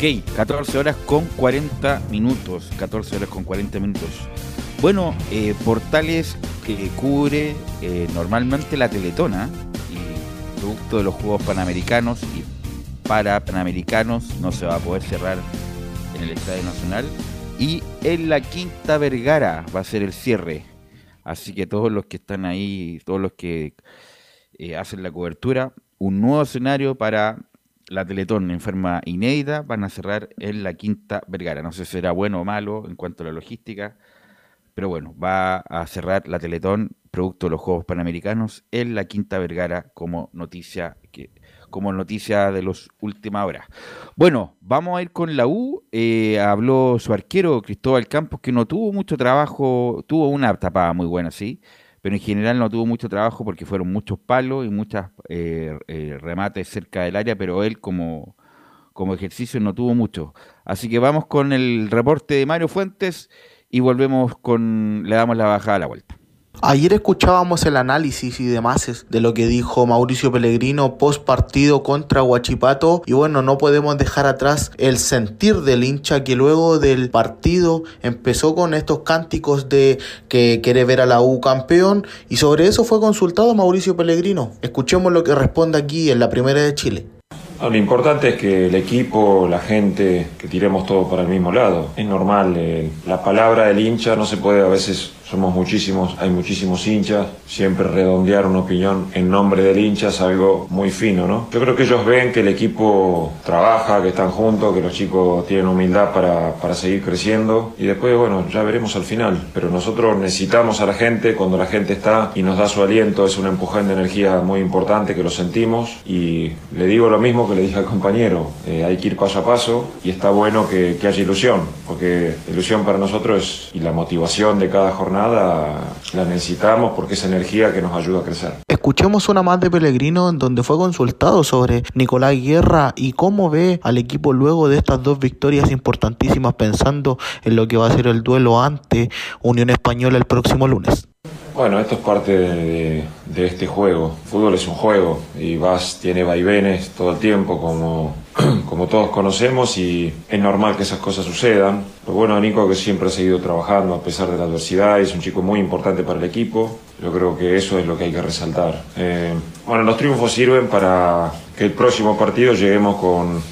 Ok, 14 horas con 40 minutos. 14 horas con 40 minutos. Bueno, eh, Portales que cubre eh, normalmente la Teletona producto de los Juegos Panamericanos y para Panamericanos no se va a poder cerrar en el Estadio Nacional. Y en la Quinta Vergara va a ser el cierre. Así que todos los que están ahí, todos los que eh, hacen la cobertura, un nuevo escenario para la Teletón en forma inédita van a cerrar en la Quinta Vergara. No sé si será bueno o malo en cuanto a la logística, pero bueno, va a cerrar la Teletón, producto de los Juegos Panamericanos, en la Quinta Vergara como noticia que como noticia de los últimas horas. Bueno, vamos a ir con la U. Eh, habló su arquero Cristóbal Campos, que no tuvo mucho trabajo, tuvo una tapada muy buena, sí, pero en general no tuvo mucho trabajo porque fueron muchos palos y muchas eh, eh, remates cerca del área, pero él como, como ejercicio no tuvo mucho. Así que vamos con el reporte de Mario Fuentes y volvemos con, le damos la bajada a la vuelta. Ayer escuchábamos el análisis y demás de lo que dijo Mauricio Pellegrino post partido contra Huachipato y bueno, no podemos dejar atrás el sentir del hincha que luego del partido empezó con estos cánticos de que quiere ver a la U campeón y sobre eso fue consultado Mauricio Pellegrino. Escuchemos lo que responde aquí en la Primera de Chile. lo importante es que el equipo, la gente, que tiremos todo para el mismo lado. Es normal, eh, la palabra del hincha no se puede a veces somos muchísimos, hay muchísimos hinchas, siempre redondear una opinión en nombre del hincha es algo muy fino, ¿no? Yo creo que ellos ven que el equipo trabaja, que están juntos, que los chicos tienen humildad para, para seguir creciendo y después, bueno, ya veremos al final, pero nosotros necesitamos a la gente, cuando la gente está y nos da su aliento, es un empujón de energía muy importante que lo sentimos y le digo lo mismo que le dije al compañero, eh, hay que ir paso a paso y está bueno que, que haya ilusión, porque ilusión para nosotros es y la motivación de cada jornada la necesitamos porque es energía que nos ayuda a crecer. Escuchemos una más de Pellegrino en donde fue consultado sobre Nicolás Guerra y cómo ve al equipo luego de estas dos victorias importantísimas pensando en lo que va a ser el duelo ante Unión Española el próximo lunes. Bueno, esto es parte de, este juego. El fútbol es un juego y vas, tiene vaivenes todo el tiempo, como, como todos conocemos, y es normal que esas cosas sucedan. Lo bueno de Nico que siempre ha seguido trabajando a pesar de la adversidad, es un chico muy importante para el equipo. Yo creo que eso es lo que hay que resaltar. Eh, bueno, los triunfos sirven para que el próximo partido lleguemos con,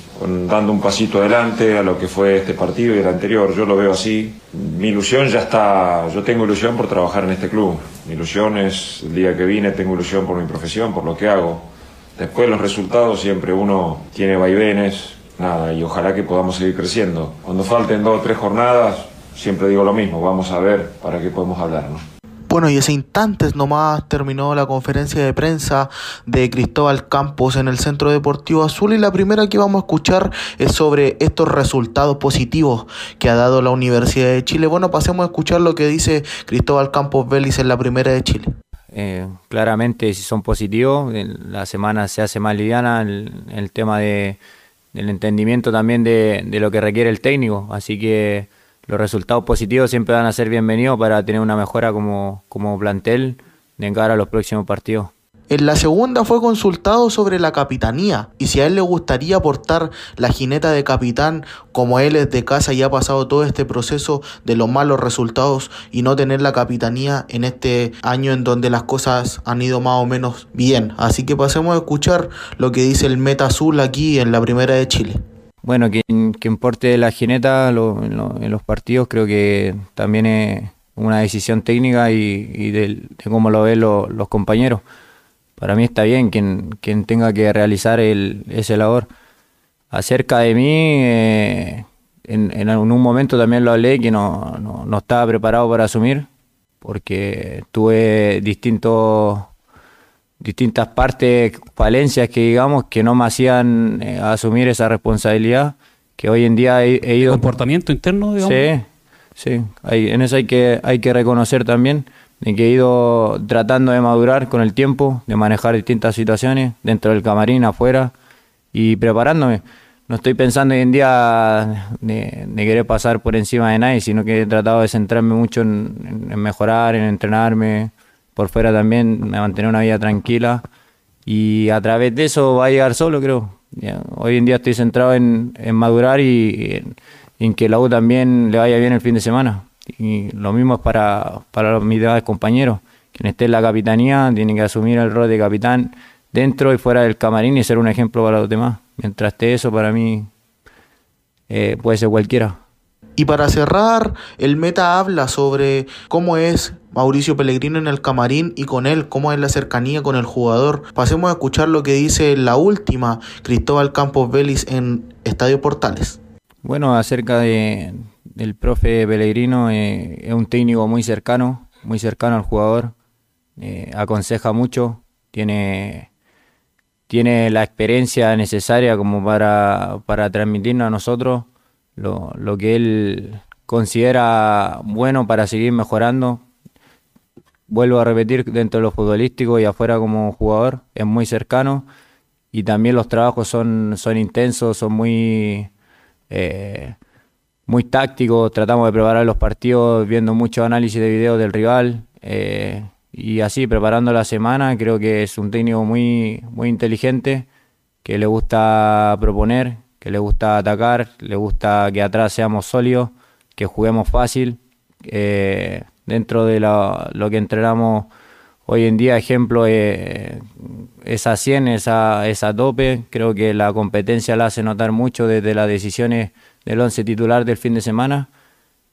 dando un pasito adelante a lo que fue este partido y el anterior. Yo lo veo así. Mi ilusión ya está, yo tengo ilusión por trabajar en este club. Mi ilusión es el día que vine, tengo ilusión por mi profesión, por lo que hago. Después los resultados siempre uno tiene vaivenes, nada, y ojalá que podamos seguir creciendo. Cuando falten dos o tres jornadas, siempre digo lo mismo, vamos a ver para qué podemos hablar, ¿no? Bueno, y ese instantes nomás terminó la conferencia de prensa de Cristóbal Campos en el Centro Deportivo Azul y la primera que vamos a escuchar es sobre estos resultados positivos que ha dado la Universidad de Chile. Bueno, pasemos a escuchar lo que dice Cristóbal Campos Vélez en la primera de Chile. Eh, claramente si son positivos, la semana se hace más liviana el, el tema de, del entendimiento también de, de lo que requiere el técnico, así que los resultados positivos siempre van a ser bienvenidos para tener una mejora como, como plantel de cara a los próximos partidos. En la segunda fue consultado sobre la capitanía y si a él le gustaría aportar la jineta de capitán como él es de casa y ha pasado todo este proceso de los malos resultados y no tener la capitanía en este año en donde las cosas han ido más o menos bien. Así que pasemos a escuchar lo que dice el Meta Azul aquí en la primera de Chile. Bueno, que, que importe la jineta en, los partidos creo que también es una decisión técnica y, de, cómo lo ven los compañeros. Para mí está bien quien, quien tenga que realizar el, ese labor. Acerca de mí, eh, en, en, un momento también lo hablé que no, no, no estaba preparado para asumir, porque tuve distintos distintas partes, falencias que digamos que no me hacían eh, asumir esa responsabilidad, que hoy en día he, ido... ¿Comportamiento interno, digamos? Sí, sí, hay, en eso hay que, hay que reconocer también de que he ido tratando de madurar con el tiempo, de manejar distintas situaciones dentro del camarín, afuera y preparándome. No estoy pensando hoy en día de, querer pasar por encima de nadie, sino que he tratado de centrarme mucho en mejorar, en entrenarme, por fuera también, mantener una vida tranquila y a través de eso va a llegar solo, creo. hoy en día estoy centrado en, madurar y en, que la U también le vaya bien el fin de semana. Y lo mismo es para, para mis demás compañeros. Quien esté en la capitanía tiene que asumir el rol de capitán dentro y fuera del camarín y ser un ejemplo para los demás. Mientras esté eso, para mí eh, puede ser cualquiera. Y para cerrar, el meta habla sobre cómo es Mauricio Pellegrino en el camarín y con él, cómo es la cercanía con el jugador. Pasemos a escuchar lo que dice la última Cristóbal Campos Vélez en Estadio Portales. Bueno, acerca de, del profe Pellegrino, eh, es un técnico muy cercano, muy cercano al jugador, eh, aconseja mucho, tiene, tiene la experiencia necesaria como para, para transmitirnos a nosotros lo, lo que él considera bueno para seguir mejorando. Vuelvo a repetir, dentro de lo futbolístico y afuera como jugador, es muy cercano y también los trabajos son, son intensos, son muy, eh, muy tácticos, tratamos de preparar los partidos viendo mucho análisis de video del rival eh, y así preparando la semana, creo que es un técnico muy, muy inteligente, que le gusta proponer, que le gusta atacar, le gusta que atrás seamos sólidos, que juguemos fácil. Eh, dentro de lo que entrenamos hoy en día, ejemplo, eh, esa 100, esa, esa tope, creo que la competencia la hace notar mucho desde las decisiones del 11 titular del fin de semana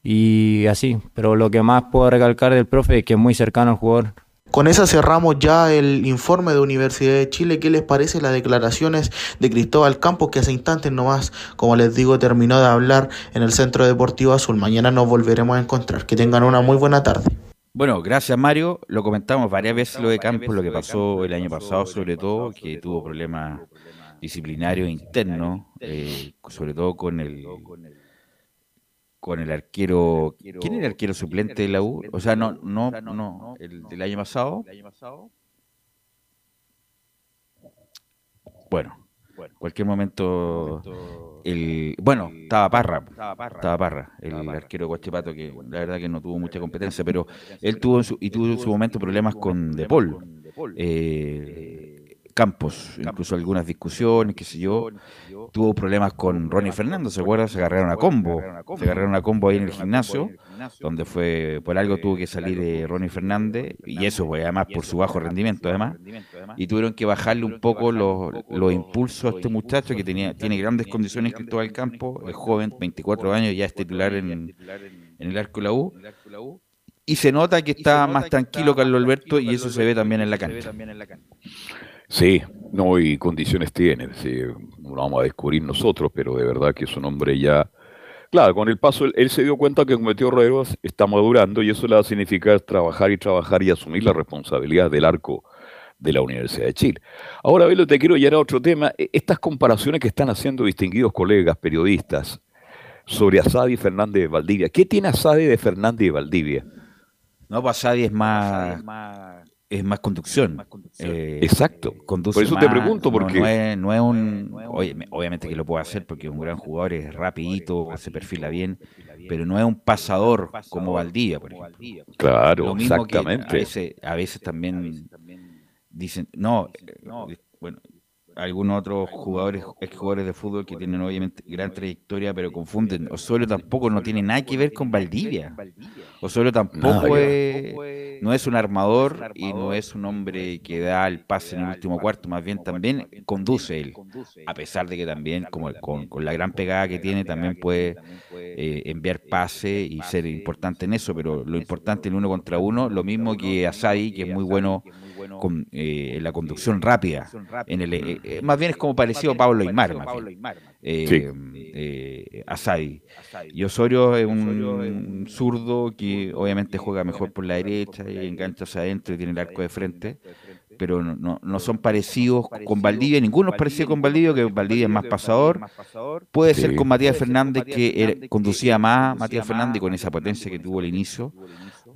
y así, pero lo que más puedo recalcar del profe es que es muy cercano al jugador. Con esa cerramos ya el informe de Universidad de Chile. ¿Qué les parece las declaraciones de Cristóbal Campos que hace instantes nomás, como les digo, terminó de hablar en el Centro Deportivo Azul? Mañana nos volveremos a encontrar. Que tengan una muy buena tarde. Bueno, gracias Mario. Lo comentamos varias veces lo de Campos, lo que pasó el año pasado sobre todo, que tuvo problemas disciplinarios internos, eh, sobre todo con el con el arquero. ¿Quién era el arquero suplente de la U? O sea, no, no, no, el del año pasado. Bueno, cualquier momento. El, bueno, estaba Parra, estaba Parra, el arquero Guachipato, que la verdad que no tuvo mucha competencia, pero él tuvo y tuvo en su momento problemas con De Paul. Eh, Campos, incluso algunas discusiones, qué sé yo. Tuvo problemas con Ronnie Fernando, ¿se acuerda? Se agarraron a combo. Se agarraron a combo ahí en el gimnasio, donde fue, por algo tuvo que salir de Ronnie Fernández, y eso fue además por su bajo rendimiento, además. Y tuvieron que bajarle un poco los, los impulsos a este muchacho que tenía, tiene grandes condiciones Cristóbal Campo, es joven, 24 años, ya es titular en, en el arco de la U. Y se nota que está más tranquilo Carlos Alberto y eso se ve también en la cancha. Sí, no, y condiciones tiene, sí, no lo vamos a descubrir nosotros, pero de verdad que es un hombre ya... Claro, con el paso él, se dio cuenta que cometió errores, está madurando y eso le va a significar trabajar y trabajar y asumir la responsabilidad del arco de la Universidad de Chile. Ahora, Belo, te quiero llevar a otro tema. E, estas comparaciones que están haciendo distinguidos colegas, periodistas, sobre Asadi y Fernández de Valdivia. ¿Qué tiene Asadi de Fernández de Valdivia? No, pues Asadi es más es más conducción. Eh, Exacto. Por eso te pregunto, porque... No, es, un... obviamente que lo puede hacer porque es un gran jugador, es rapidito, se perfila bien, pero no es un pasador como Valdivia, por ejemplo. Claro, exactamente. a, veces, a veces también dicen, no, eh, bueno, algunos otros jugadores, exjugadores de fútbol que tienen obviamente gran trayectoria, pero confunden. Osorio tampoco no tiene nada que ver con Valdivia. Osorio tampoco es, no es un armador y no es un hombre que da el pase en el último cuarto, más bien también conduce él. A pesar de que también, como con, la gran pegada que tiene, también puede eh, enviar pase y ser importante en eso, pero lo importante en uno contra uno, lo mismo que Asadi, que es muy bueno con eh, la conducción rápida. En el, eh, eh, más bien es como parecido a Pablo Aymar, eh, Asadi. Y Osorio es un zurdo que obviamente juega mejor por la derecha y engancha hacia adentro y tiene el arco de frente pero no, no, son parecidos con Valdivia, ninguno es parecido con Valdivia, que Valdivia es más pasador. Puede ser con Matías Fernández, que conducía más Matías Fernández con esa potencia que tuvo al inicio,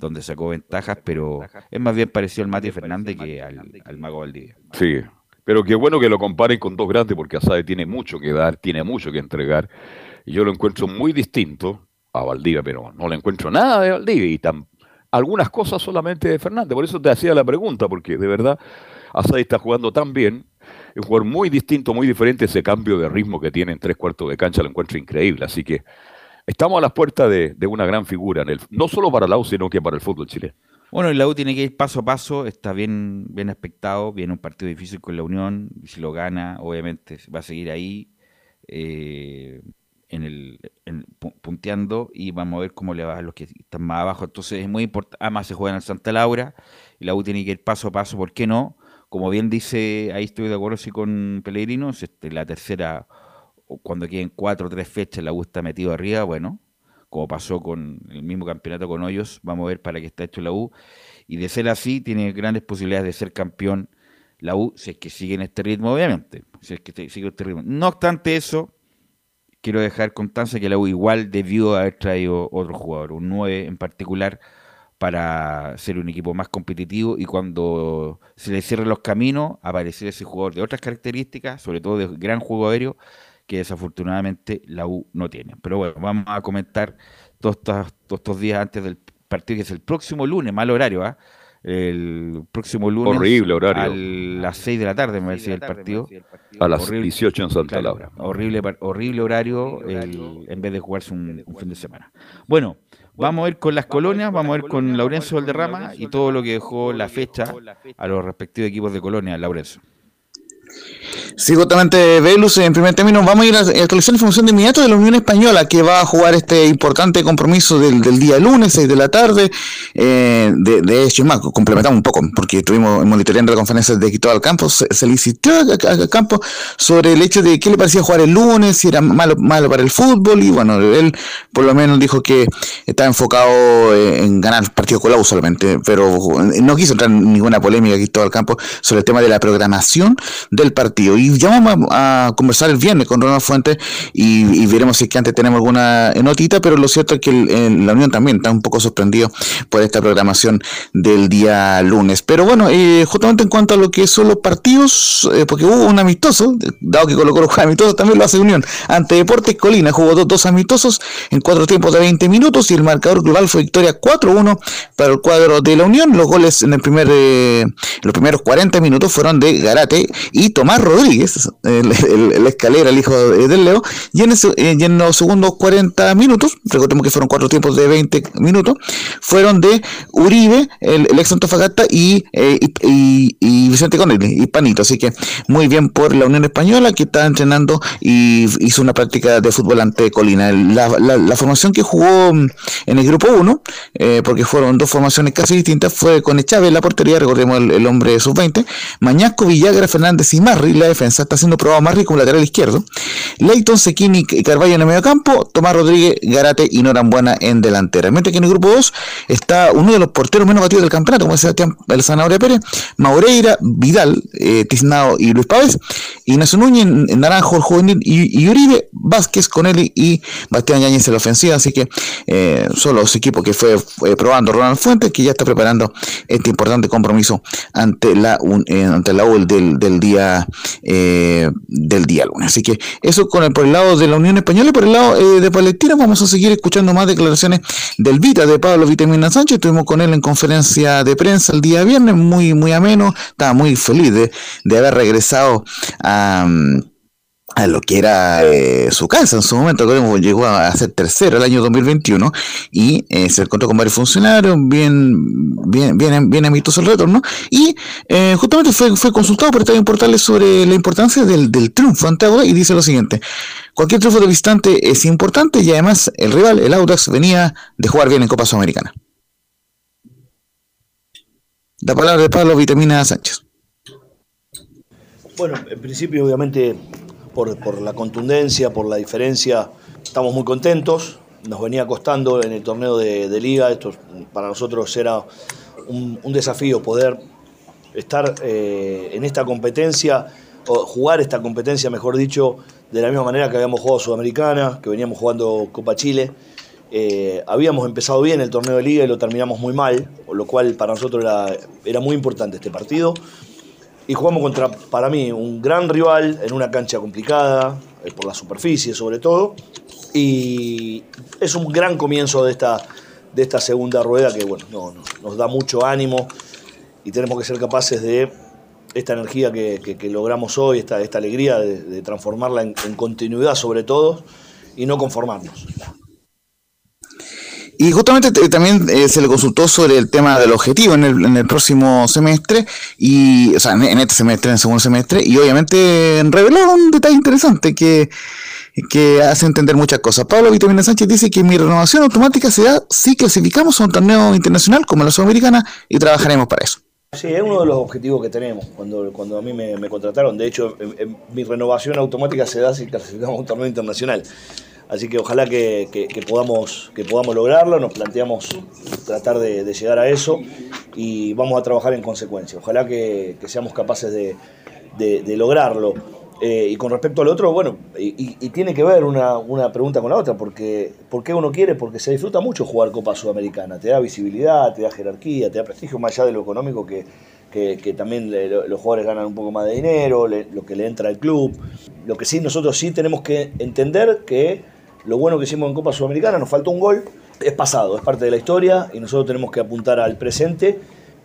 donde sacó ventajas, pero es más bien parecido al Matías Fernández que al, Mago Valdivia. Sí, pero qué bueno que lo comparen con dos grandes, porque Asade tiene mucho que dar, tiene mucho que entregar, y yo lo encuentro muy distinto a Valdivia, pero no le encuentro nada de Valdivia, y tan, algunas cosas solamente de Fernández. Por eso te hacía la pregunta, porque de verdad Asadi está jugando tan bien, es un jugador muy distinto, muy diferente, ese cambio de ritmo que tiene en tres cuartos de cancha lo encuentro increíble. Así que estamos a las puertas de, una gran figura, en el, no solo para la U, sino que para el fútbol chileno. Bueno, el la U tiene que ir paso a paso, está bien, bien expectado, viene un partido difícil con la Unión, y si lo gana, obviamente va a seguir ahí. Eh, en el punteando y vamos a ver cómo le va a los que están más abajo. Entonces es muy importante. Además se juega en el Santa Laura y la U tiene que ir paso a paso. ¿Por qué no? Como bien dice, ahí estoy de acuerdo sí con Pellegrino, este, la tercera, cuando queden cuatro o tres fechas, la U está metido arriba, bueno, como pasó con el mismo campeonato con Hoyos, vamos a ver para qué está hecho la U. Y de ser así, tiene grandes posibilidades de ser campeón la U, si es que sigue en este ritmo, obviamente. Si es que sigue este ritmo. No obstante eso, quiero dejar constancia que la U igual debió haber traído otro jugador, un 9 en particular, para ser un equipo más competitivo y cuando se le cierren los caminos, aparecer ese jugador de otras características, sobre todo de gran juego aéreo, que desafortunadamente la U no tiene. Pero bueno, vamos a comentar todos estos, días antes del partido, que es el próximo lunes, mal horario, ¿ah? El próximo lunes. Horrible horario. A las 6 de la tarde, me decía el partido. A las 18 en Santa Laura. Horrible, horrible horario en vez de jugarse un, fin de semana. Bueno, vamos a ir con las colonias, vamos a ir con Laurencio Valderrama y todo lo que dejó la fecha a los respectivos equipos de colonia, Laurencio. Sí, justamente Velus, en primer término, vamos a ir a actualizar la información de inmediato de la Unión Española, que va a jugar este importante compromiso del, día lunes, 6 de la tarde. Eh, de, de, hecho, complementamos un poco, porque estuvimos monitoreando la conferencia de Cristóbal Campos, se, le insistió a, Campos sobre el hecho de qué le parecía jugar el lunes, si era malo, malo para el fútbol, y bueno, él por lo menos dijo que estaba enfocado en ganar partido con solamente, pero no quiso entrar en ninguna polémica Cristóbal Campos sobre el tema de la programación del partido. Y ya vamos a, conversar el viernes con Ronald Fuentes y, veremos si es que antes tenemos alguna notita, pero lo cierto es que la Unión también está un poco sorprendido por esta programación del día lunes. Pero bueno, eh, justamente en cuanto a lo que son los partidos, eh, porque hubo un amistoso, dado que colocó los amistosos, también lo hace Unión. Ante Deportes Colina jugó dos, dos amistosos en cuatro tiempos de 20 minutos y el marcador global fue victoria 4-1 para el cuadro de la Unión. Los goles en el primer, eh, los primeros 40 minutos fueron de Garate y Tomás Rodríguez, el, escalera, el hijo del Leo, y en, eh, en, los segundos 40 minutos, recordemos que fueron cuatro tiempos de 20 minutos, fueron de Uribe, el, ex Antofagasta, y, eh, y, y, Vicente Conelli, y Panito. Así que muy bien por la Unión Española que está entrenando y hizo una práctica de fútbol ante Colina. La, la, formación que jugó mm, en el grupo 1, eh, porque fueron dos formaciones casi distintas, fue con Chávez la portería, recordemos el, el hombre sub-20, Mañasco, Villagra, Fernández y Marri, la defensa está haciendo probado Marri como lateral izquierdo. Leighton, Sequini y Carvalho en el medio campo. Tomás Rodríguez, Garate y Norambuena en delantera. Mientras que en el grupo 2 está uno de los porteros menos batidos del campeonato, como decía el Zanahoria Pérez, Maureira, Vidal, eh, Tiznao y Luis Pávez. Ignacio Núñez, Naranjo, juvenil y, Uribe, Vázquez, Conelli y Bastián Yáñez en la ofensiva. Así que eh, son los equipos que fue, probando Ronald Fuentes, que ya está preparando este importante compromiso ante la, eh, ante la U del, del día eh, del día lunes. Así que eso con por el lado de la Unión Española y por el lado eh, de Palestina vamos a seguir escuchando más declaraciones del Vita de Pablo Vitamina Sánchez. Estuvimos con él en conferencia de prensa el día viernes, muy, muy ameno. Estaba muy feliz de haber regresado a a lo que era eh, su casa en su momento, llegó a ser tercero el año 2021 y eh, se encontró con varios funcionarios, bien, bien, bien, bien amistoso el retorno, y eh, justamente fue, fue consultado por Estadio Portales sobre la importancia del, del triunfo ante Audax y dice lo siguiente, cualquier triunfo de visitante es importante y además el rival, el Audax, venía de jugar bien en Copa Sudamericana. La palabra de Pablo Vitamina Sánchez. Bueno, en principio obviamente por, la contundencia, por la diferencia. Estamos muy contentos. Nos venía costando en el torneo de, liga. Esto para nosotros era un, desafío poder estar eh, en esta competencia, o jugar esta competencia, mejor dicho, de la misma manera que habíamos jugado Sudamericana, que veníamos jugando Copa Chile. Eh, habíamos empezado bien el torneo de liga y lo terminamos muy mal, lo cual para nosotros era muy importante este partido y jugamos contra, para mí, un gran rival en una cancha complicada, eh, por la superficie sobre todo, y es un gran comienzo de esta, de esta segunda rueda que bueno, nos da mucho ánimo y tenemos que ser capaces de esta energía que, logramos hoy, esta, esta alegría de, transformarla en, en continuidad sobre todo y no conformarnos. Y justamente también eh, se le consultó sobre el tema del objetivo en el, en el próximo semestre, y, o sea, en, este semestre, en el segundo semestre, y obviamente reveló un detalle interesante que, que hace entender muchas cosas. Pablo Vitamina Sánchez dice que mi renovación automática se da si clasificamos a un torneo internacional como la Sudamericana y trabajaremos para eso. Sí, es uno de los objetivos que tenemos cuando, cuando a mí me, contrataron. De hecho, mi renovación automática se da si clasificamos a un torneo internacional. Así que ojalá que, podamos, que podamos lograrlo, nos planteamos tratar de, llegar a eso y vamos a trabajar en consecuencia. Ojalá que, seamos capaces de, lograrlo. Eh, y con respecto al otro, bueno, y, tiene que ver una, pregunta con la otra, porque ¿por qué uno quiere? Porque se disfruta mucho jugar Copa Sudamericana, te da visibilidad, te da jerarquía, te da prestigio, más allá de lo económico que, que, también los jugadores ganan un poco más de dinero, lo que le entra al club. Lo que sí, nosotros sí tenemos que entender que lo bueno que hicimos en Copa Sudamericana, nos faltó un gol, es pasado, es parte de la historia y nosotros tenemos que apuntar al presente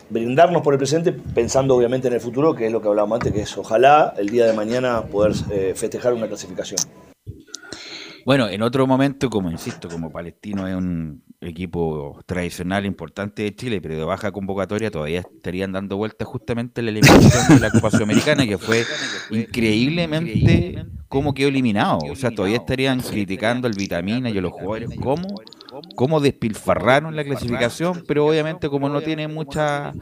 brindarnos por el presente pensando obviamente en el futuro, que es lo que hablábamos antes, que es ojalá el día de mañana poder eh, festejar una clasificación. Bueno, en otro momento, como insisto, como Palestino es un equipo tradicional importante de Chile, pero de baja convocatoria, todavía estarían dando vueltas justamente la eliminación de la Copa Sudamericana, que fue increíblemente como quedó eliminado. O sea, todavía estarían criticando el vitamina y a los jugadores cómo cómo despilfarraron la clasificación, pero obviamente como no tiene mucha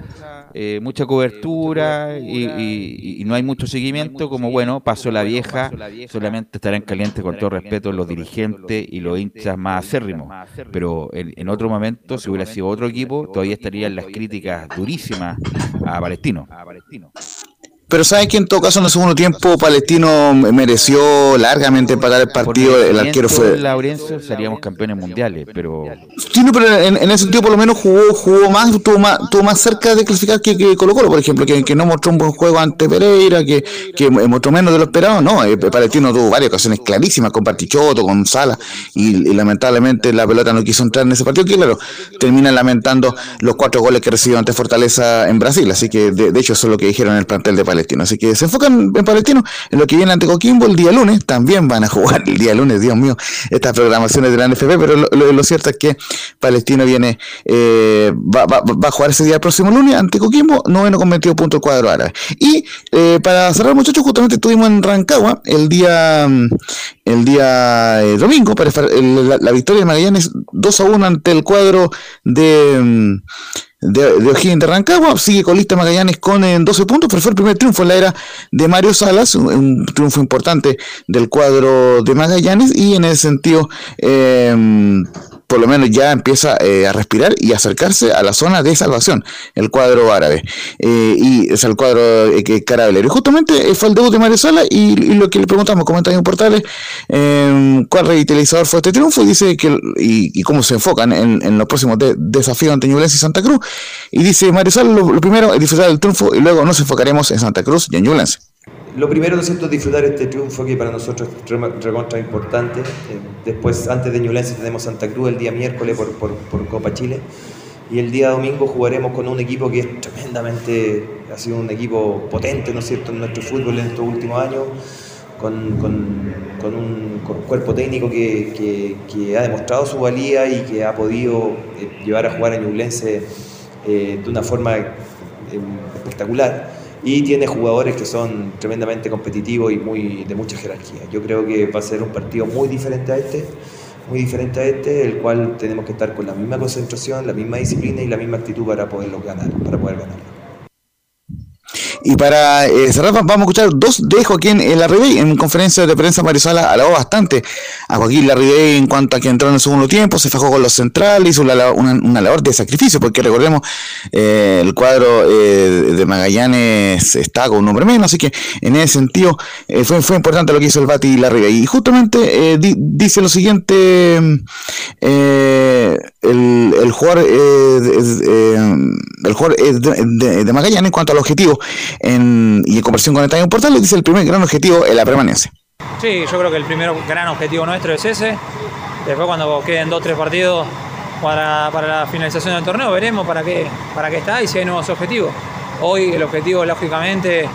eh, mucha cobertura y, no hay mucho seguimiento, como bueno, pasó la vieja, solamente estarán calientes con todo respeto los dirigentes y los hinchas más acérrimos. Pero en, otro momento, si hubiera sido otro equipo, todavía estarían las críticas durísimas a Palestino. Pero ¿sabes que en todo caso en el segundo tiempo Palestino mereció largamente empatar el partido? El arquero fue. Laurencio seríamos campeones mundiales, pero. Sí, no, pero en, ese sentido por lo menos jugó, jugó más, tuvo más, más cerca de clasificar que, que Colo Colo, por ejemplo, que, que, no mostró un buen juego ante Pereira, que, que mostró menos de lo esperado. No, eh, Palestino tuvo varias ocasiones clarísimas con Partichoto, con Sala, y, lamentablemente la pelota no quiso entrar en ese partido, que claro, terminan lamentando los cuatro goles que recibió ante Fortaleza en Brasil. Así que de, de hecho eso es lo que dijeron en el plantel de Palestino. Así que se enfocan en Palestino, en lo que viene ante Coquimbo el día lunes. También van a jugar el día lunes, Dios mío, estas programaciones de la NFP, pero lo, cierto es que Palestino viene, eh, va, a jugar ese día el próximo lunes ante Coquimbo, noveno con 22 puntos cuadro árabe. Y eh, para cerrar, muchachos, justamente estuvimos en Rancagua el día, el día eh, domingo para la, victoria de Magallanes 2 a 1 ante el cuadro de de, de O'Higgins de Rancagua, sigue colista Magallanes con 12 eh, puntos, pero fue el primer triunfo en la era de Mario Salas, un, triunfo importante del cuadro de Magallanes. Y en ese sentido eh, por lo menos ya empieza eh, a respirar y acercarse a la zona de salvación, el cuadro árabe. Eh, y es el cuadro eh, carabelero. Y justamente fue el debut de Mario y, lo que le preguntamos, comentarios en portales, em, cuál revitalizador fue este triunfo y dice que y, cómo se enfocan en, los próximos desafíos ante Ñublense y Santa Cruz. Y dice Mario lo, primero es disfrutar del triunfo y luego nos enfocaremos en Santa Cruz y en Ñublense. Lo primero, ¿no es cierto?, disfrutar este triunfo que para nosotros es recontra importante. Eh, después, antes de Ñublense, tenemos Santa Cruz el día miércoles por, por, Copa Chile. Y el día domingo jugaremos con un equipo que es tremendamente, ha sido un equipo potente, ¿no es cierto?, en nuestro fútbol en estos últimos años, con, con, un cuerpo técnico que, que, que, ha demostrado su valía y que ha podido eh, llevar a jugar a Ñublense eh, de una forma espectacular y tiene jugadores que son tremendamente competitivos y muy de mucha jerarquía. Yo creo que va a ser un partido muy diferente a este, muy diferente a este, el cual tenemos que estar con la misma concentración, la misma disciplina y la misma actitud para poderlo ganar, para poder ganarlo. Y para eh, cerrar, vamos a escuchar dos de Joaquín Larribey en conferencia de prensa Marisala alabó bastante a Joaquín Larribey en cuanto a que entró en el segundo tiempo, se fajó con los centrales, hizo una, labor de sacrificio, porque recordemos, eh, el cuadro eh, de Magallanes está con un nombre menos, así que en ese sentido fue, fue importante lo que hizo el Bati Larribey. Y justamente dice lo siguiente, el, el jugador, el jugador de, de Magallanes en cuanto al objetivo y en conversión con el Estadio Portal, dice el primer gran objetivo es la permanencia. Sí, yo creo que el primer gran objetivo nuestro es ese. Después cuando queden dos o tres partidos para, la finalización del torneo, veremos para qué, para qué está y si hay nuevos objetivos. Hoy el objetivo, lógicamente,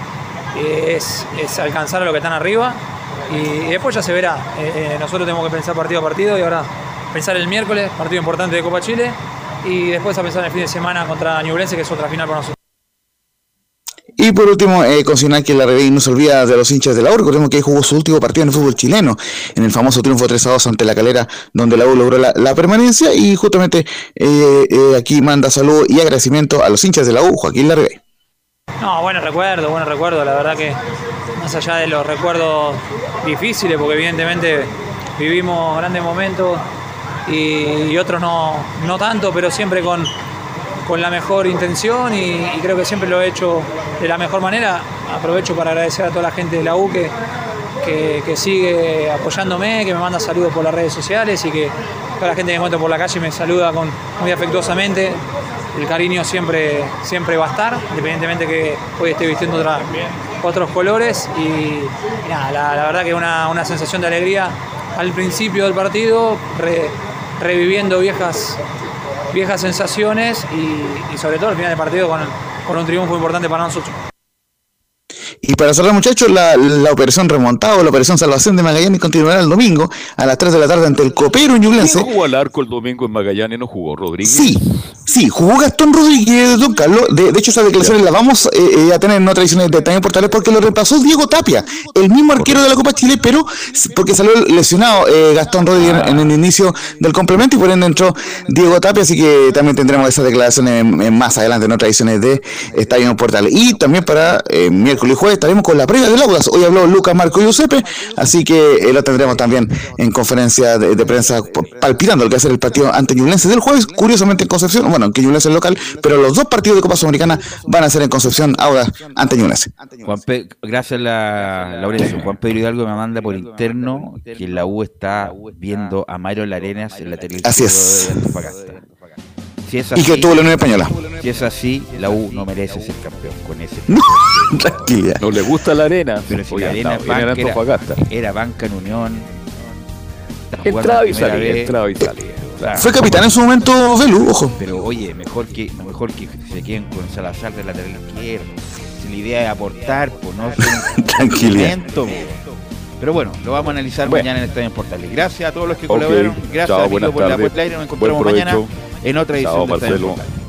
es, alcanzar a lo que están arriba y, después ya se verá. Eh, eh, nosotros tenemos que pensar partido a partido y ahora pensar el miércoles, partido importante de Copa Chile, y después a pensar el fin de semana contra Ñublense, que es otra final para nosotros. Y por último, eh, consignar que la Rebey no se olvida de los hinchas de la U. Recordemos que ahí jugó su último partido en el fútbol chileno, en el famoso triunfo 3 a 2 ante la calera, donde la U logró la, permanencia. Y justamente eh, eh, aquí manda salud y agradecimiento a los hinchas de la U, Joaquín Larrebey. No, buenos recuerdos, buenos recuerdos. La verdad que más allá de los recuerdos difíciles, porque evidentemente vivimos grandes momentos y, otros no, no tanto, pero siempre con, con la mejor intención y, creo que siempre lo he hecho de la mejor manera. Aprovecho para agradecer a toda la gente de la U que, que, sigue apoyándome, que me manda saludos por las redes sociales y que toda la gente que encuentro por la calle me saluda con, muy afectuosamente. El cariño siempre, siempre va a estar, independientemente que hoy esté vistiendo otros colores. Y, nada, la, verdad que una, una sensación de alegría al principio del partido, reviviendo viejas, viejas sensaciones y, sobre todo al final del partido con, con un triunfo importante para nosotros. Y para cerrar, muchachos, la, operación remontado, la operación salvación de Magallanes continuará el domingo a las 3 de la tarde ante el Copero Ñublense. jugó al arco el domingo en Magallanes? ¿No jugó Rodríguez? Sí, sí, jugó Gastón Rodríguez, don Carlos. De, hecho, esa declaración la vamos eh, eh, a tener en otras ediciones de también portales porque lo reemplazó Diego Tapia, el mismo arquero de la Copa Chile, pero porque salió lesionado eh, Gastón Rodríguez en, el inicio del complemento y por ende entró Diego Tapia, así que también tendremos esa declaración más adelante en otras ediciones de Estadio Portales. Y también para miércoles y jueves estaremos con la previa del Audas. Hoy habló Lucas Marco Giuseppe, así que eh, lo tendremos también en conferencia de, prensa palpitando lo que ser el partido ante Ñublense del jueves, curiosamente en Concepción, bueno, aunque Ñublense es local, pero los dos partidos de Copa Sudamericana van a ser en Concepción, Audas ante. Juan gracias la, Laurencio. Juan Pedro Hidalgo me manda por interno que la U está viendo a Mario Larenas en la televisión así es. y que tuvo la Unión Española. Si es así, la U no merece ser campeón con ese. Tranquila. No le gusta la arena. Pero si la arena banca era, era, banca en Unión. Entraba y salía, entraba y salía. Fue capitán en su momento Velu, ojo. Pero oye, mejor que, mejor que se queden con Salazar de lateral izquierdo. Si la idea es aportar, pues no Tranquilidad. Pero bueno, lo vamos a analizar mañana en Estadio Portales. Gracias a todos los que colaboraron. Gracias Chao, a por la puerta aire. Nos encontramos mañana en otra edición de Estadio Portales.